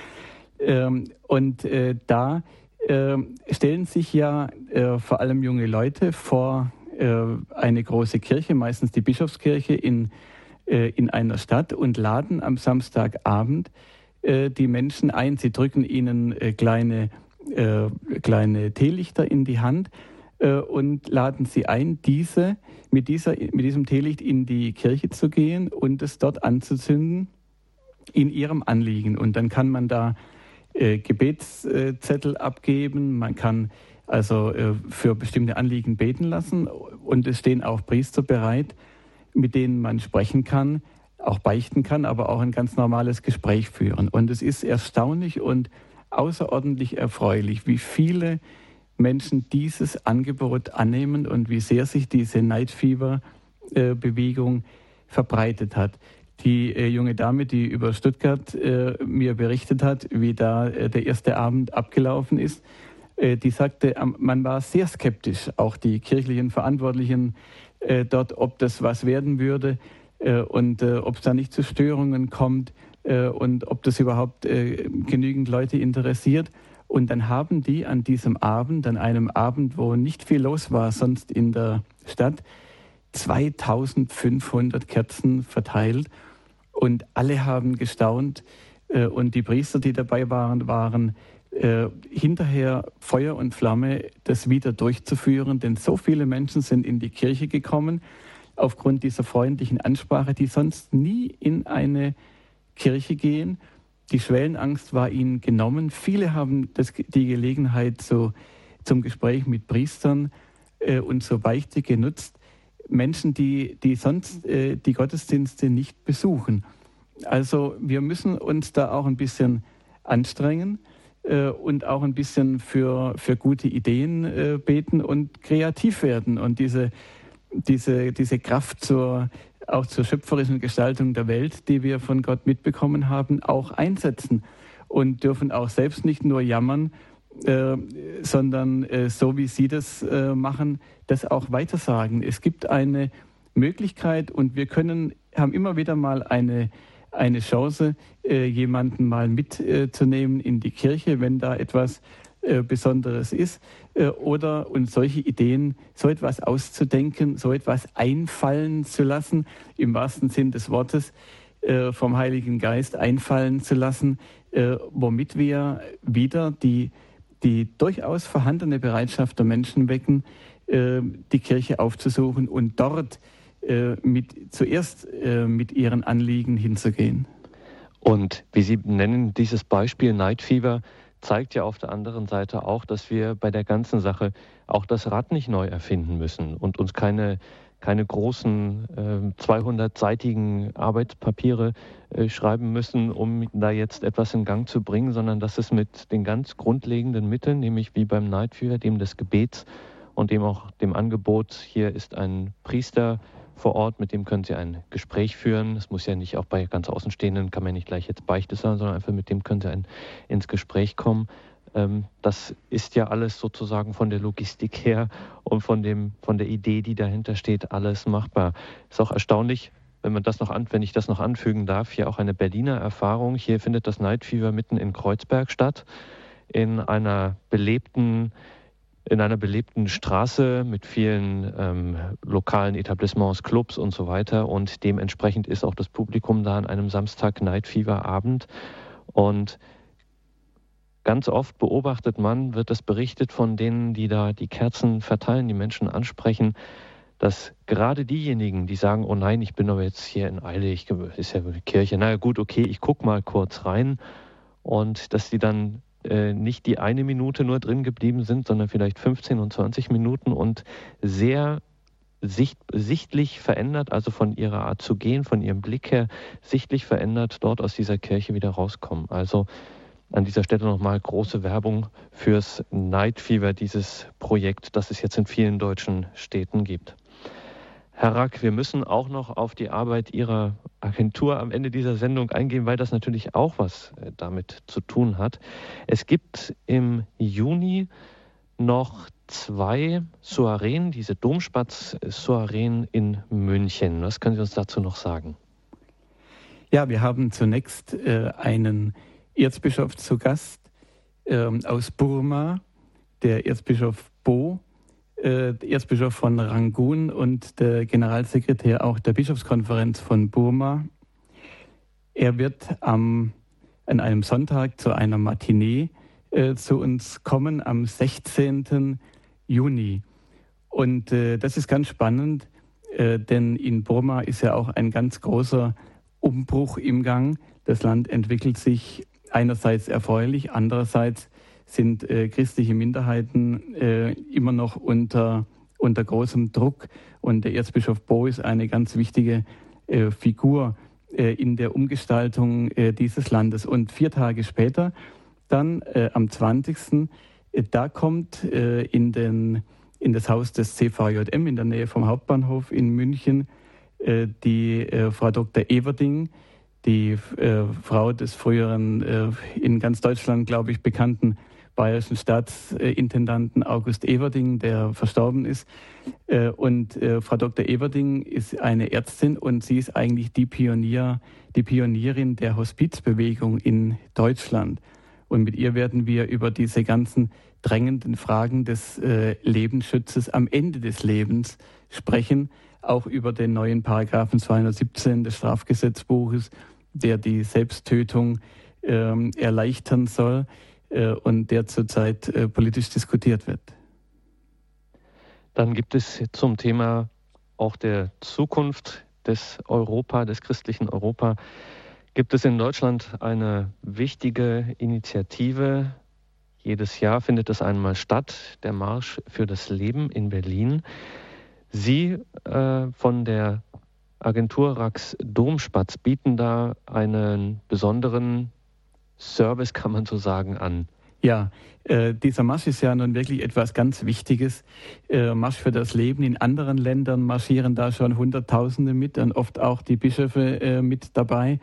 Ähm, und da äh, stellen sich ja äh, vor allem junge Leute vor äh, eine große Kirche, meistens die Bischofskirche in, äh, in einer Stadt und laden am Samstagabend äh, die Menschen ein. Sie drücken ihnen äh, kleine, kleine Teelichter in die Hand und laden sie ein, diese, mit, dieser, mit diesem Teelicht in die Kirche zu gehen und es dort anzuzünden in ihrem Anliegen. Und dann kann man da äh, Gebetszettel abgeben, man kann also äh, für bestimmte Anliegen beten lassen. Und es stehen auch Priester bereit, mit denen man sprechen kann, auch beichten kann, aber auch ein ganz normales Gespräch führen. Und es ist erstaunlich und außerordentlich erfreulich, wie viele Menschen dieses Angebot annehmen und wie sehr sich diese Night Fever Bewegung verbreitet hat die äh, junge Dame, die über Stuttgart äh, mir berichtet hat, wie da äh, der erste Abend abgelaufen ist, äh, die sagte, man war sehr skeptisch, auch die kirchlichen Verantwortlichen äh, dort, ob das was werden würde äh, und ob es da nicht zu Störungen kommt und ob das überhaupt genügend Leute interessiert. Und dann haben die an diesem Abend, an einem Abend, wo nicht viel los war, sonst in der Stadt, 2500 Kerzen verteilt und alle haben gestaunt äh, und die Priester, die dabei waren, waren äh, hinterher Feuer und Flamme, das wieder durchzuführen, denn so viele Menschen sind in die Kirche gekommen aufgrund dieser freundlichen Ansprache, die sonst nie in eine Kirche gehen. Die Schwellenangst war ihnen genommen. Viele haben das, die Gelegenheit zu, zum Gespräch mit Priestern äh, und zur Beichte genutzt. Menschen, die, die sonst äh, die Gottesdienste nicht besuchen. Also wir müssen uns da auch ein bisschen anstrengen äh, und auch ein bisschen für, für gute Ideen äh, beten und kreativ werden und diese, diese, diese Kraft zur, auch zur schöpferischen Gestaltung der Welt, die wir von Gott mitbekommen haben, auch einsetzen und dürfen auch selbst nicht nur jammern, äh, sondern äh, so wie Sie das äh, machen, das auch weitersagen. Es gibt eine Möglichkeit und wir können, haben immer wieder mal eine, eine Chance, äh, jemanden mal mitzunehmen in die Kirche, wenn da etwas äh, Besonderes ist, oder uns solche Ideen, so etwas auszudenken, so etwas einfallen zu lassen, im wahrsten Sinn des Wortes, vom Heiligen Geist einfallen zu lassen, womit wir wieder die die durchaus vorhandene Bereitschaft der Menschen wecken, äh, die Kirche aufzusuchen und dort äh, mit, zuerst äh, mit ihren Anliegen hinzugehen. Und wie Sie nennen, dieses Beispiel Night Fever zeigt ja auf der anderen Seite auch, dass wir bei der ganzen Sache auch das Rad nicht neu erfinden müssen und uns keine keine großen äh, 200-seitigen Arbeitspapiere äh, schreiben müssen, um da jetzt etwas in Gang zu bringen, sondern dass es mit den ganz grundlegenden Mitteln, nämlich wie beim Fever, dem des Gebets und dem auch dem Angebot, hier ist ein Priester vor Ort, mit dem können Sie ein Gespräch führen. Es muss ja nicht auch bei ganz Außenstehenden, kann man nicht gleich jetzt Beichte sein, sondern einfach mit dem können Sie ein, ins Gespräch kommen. Ähm, das ist ja alles sozusagen von der Logistik her und von, dem, von der Idee, die dahinter steht, alles machbar. Ist auch erstaunlich, wenn man das noch an, wenn ich das noch anfügen darf, hier auch eine Berliner Erfahrung. Hier findet das Night Fever mitten in Kreuzberg statt, in einer belebten in einer belebten Straße mit vielen ähm, lokalen Etablissements, Clubs und so weiter. Und dementsprechend ist auch das Publikum da an einem Samstag Night Fever Abend. Und ganz oft beobachtet man, wird das berichtet von denen, die da die Kerzen verteilen, die Menschen ansprechen, dass gerade diejenigen, die sagen, oh nein, ich bin aber jetzt hier in Eile, ich ist ja die Kirche, naja gut, okay, ich gucke mal kurz rein und dass die dann äh, nicht die eine Minute nur drin geblieben sind, sondern vielleicht 15 und 20 Minuten und sehr sicht, sichtlich verändert, also von ihrer Art zu gehen, von ihrem Blick her sichtlich verändert, dort aus dieser Kirche wieder rauskommen. Also an dieser Stelle nochmal große Werbung fürs Night Fever, dieses Projekt, das es jetzt in vielen deutschen Städten gibt. Herr Rack, wir müssen auch noch auf die Arbeit Ihrer Agentur am Ende dieser Sendung eingehen, weil das natürlich auch was äh, damit zu tun hat. Es gibt im Juni noch zwei Soireen, diese Domspatz-Soireen in München. Was können Sie uns dazu noch sagen? Ja, wir haben zunächst äh, einen Erzbischof zu Gast äh, aus Burma, der Erzbischof Bo äh, Erzbischof von Rangoon und der Generalsekretär auch der Bischofskonferenz von Burma. Er wird am, an einem Sonntag zu einer Matinee äh, zu uns kommen am 16. Juni. Und äh, das ist ganz spannend, äh, denn in Burma ist ja auch ein ganz großer Umbruch im Gang. Das Land entwickelt sich einerseits erfreulich, andererseits sind äh, christliche Minderheiten äh, immer noch unter, unter großem Druck. Und der Erzbischof Bo ist eine ganz wichtige äh, Figur äh, in der Umgestaltung äh, dieses Landes. Und vier Tage später, dann äh, am 20. da kommt in, den, in das Haus des CVJM in der Nähe vom Hauptbahnhof in München die Frau Dr. Everding, die Frau des früheren, in ganz Deutschland, glaube ich, bekannten bayerischen Staatsintendanten August Everding, der verstorben ist. Äh, und äh, Frau Dr. Everding ist eine Ärztin und sie ist eigentlich die Pionier, die Pionierin der Hospizbewegung in Deutschland. Und mit ihr werden wir über diese ganzen drängenden Fragen des äh, Lebensschutzes am Ende des Lebens sprechen, auch über den neuen Paragraphen 217 des Strafgesetzbuches, der die Selbsttötung ähm, erleichtern soll. Äh, und der zurzeit äh, politisch diskutiert wird. Dann gibt es zum Thema auch der Zukunft des Europa, des christlichen Europa, gibt es in Deutschland eine wichtige Initiative. Jedes Jahr findet es einmal statt, der Marsch für das Leben in Berlin. Sie äh, von der Agentur Rax Domspatz bieten da einen besonderen Service, kann man so sagen, an. Ja, äh, dieser Marsch ist ja nun wirklich etwas ganz Wichtiges. Äh, Marsch für das Leben. In anderen Ländern marschieren da schon Hunderttausende mit und oft auch die Bischöfe äh, mit dabei.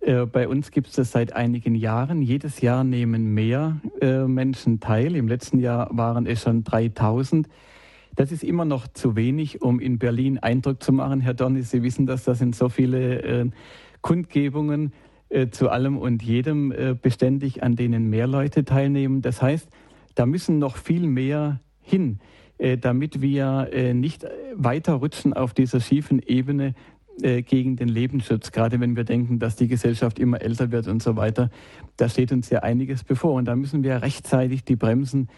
Äh, bei uns gibt es das seit einigen Jahren. Jedes Jahr nehmen mehr äh, Menschen teil. Im letzten Jahr waren es schon 3000. Das ist immer noch zu wenig, um in Berlin Eindruck zu machen. Herr Donny, Sie wissen das, das sind so viele äh, Kundgebungen. Äh, zu allem und jedem äh, beständig, an denen mehr Leute teilnehmen. Das heißt, da müssen noch viel mehr hin, äh, damit wir nicht weiter rutschen auf dieser schiefen Ebene gegen den Lebensschutz, gerade wenn wir denken, dass die Gesellschaft immer älter wird und so weiter. Da steht uns ja einiges bevor und da müssen wir rechtzeitig die Bremsen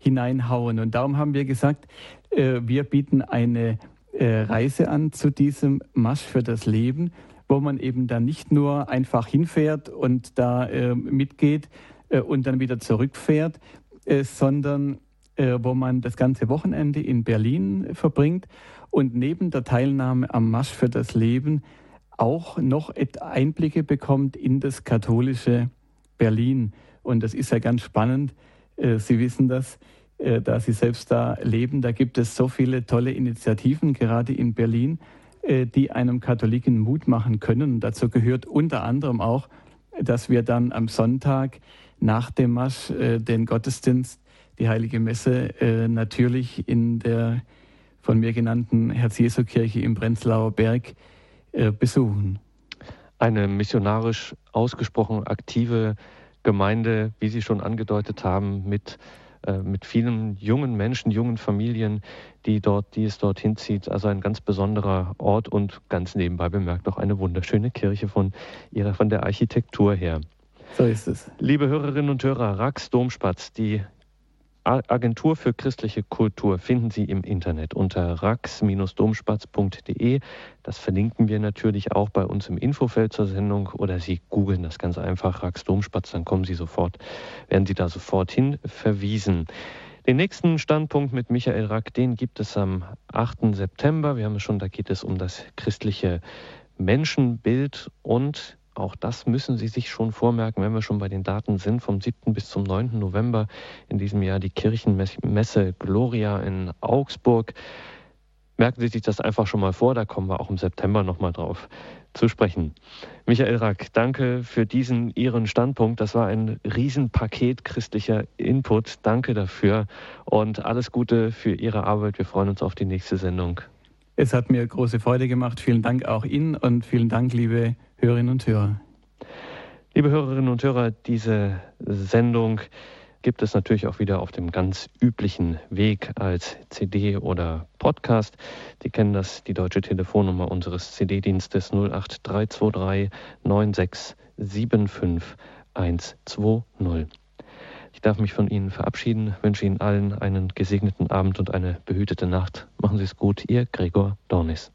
hineinhauen. Und darum haben wir gesagt, wir bieten eine Reise an zu diesem Marsch für das Leben wo man eben dann nicht nur einfach hinfährt und da äh, mitgeht äh, und dann wieder zurückfährt, äh, sondern äh, wo man das ganze Wochenende in Berlin verbringt und neben der Teilnahme am Marsch für das Leben auch noch Einblicke bekommt in das katholische Berlin. Und das ist ja ganz spannend. Äh, Sie wissen das, äh, da Sie selbst da leben. Da gibt es so viele tolle Initiativen, gerade in Berlin. Äh, die einem Katholiken Mut machen können. Und dazu gehört unter anderem auch, dass wir dann am Sonntag nach dem Marsch den Gottesdienst, die Heilige Messe, natürlich in der von mir genannten Herz-Jesu-Kirche im Prenzlauer Berg besuchen. Eine missionarisch ausgesprochen aktive Gemeinde, wie Sie schon angedeutet haben, mit äh, mit vielen jungen Menschen, jungen Familien, die, dort, die es dorthin zieht. Also ein ganz besonderer Ort und ganz nebenbei bemerkt auch eine wunderschöne Kirche von, ihrer, von der Architektur her. So ist es. Liebe Hörerinnen und Hörer, Rax Domspatz, die Agentur für christliche Kultur finden Sie im Internet unter rax-domspatz.de. Das verlinken wir natürlich auch bei uns im Infofeld zur Sendung oder Sie googeln das ganz einfach Rax Domspatz, dann kommen Sie sofort, werden Sie da sofort hin verwiesen. Den nächsten Standpunkt mit Michael Rack, den gibt es am 8. September. Wir haben es schon, da geht es um das christliche Menschenbild und auch das müssen Sie sich schon vormerken, wenn wir schon bei den Daten sind. Vom 7. bis zum 9. November in diesem Jahr die Kirchenmesse Gloria in Augsburg. Merken Sie sich das einfach schon mal vor, da kommen wir auch im September nochmal drauf zu sprechen. Michael Rack, danke für diesen Ihren Standpunkt. Das war ein Riesenpaket christlicher Input. Danke dafür und alles Gute für Ihre Arbeit. Wir freuen uns auf die nächste Sendung. Es hat mir große Freude gemacht. Vielen Dank auch Ihnen und vielen Dank, liebe Hörerinnen und Hörer. Liebe Hörerinnen und Hörer, diese Sendung gibt es natürlich auch wieder auf dem ganz üblichen Weg als CD oder Podcast. Sie kennen das, die deutsche Telefonnummer unseres CD-Dienstes 08323 9675 120. Ich darf mich von Ihnen verabschieden, wünsche Ihnen allen einen gesegneten Abend und eine behütete Nacht. Machen Sie es gut, Ihr Gregor Dornis.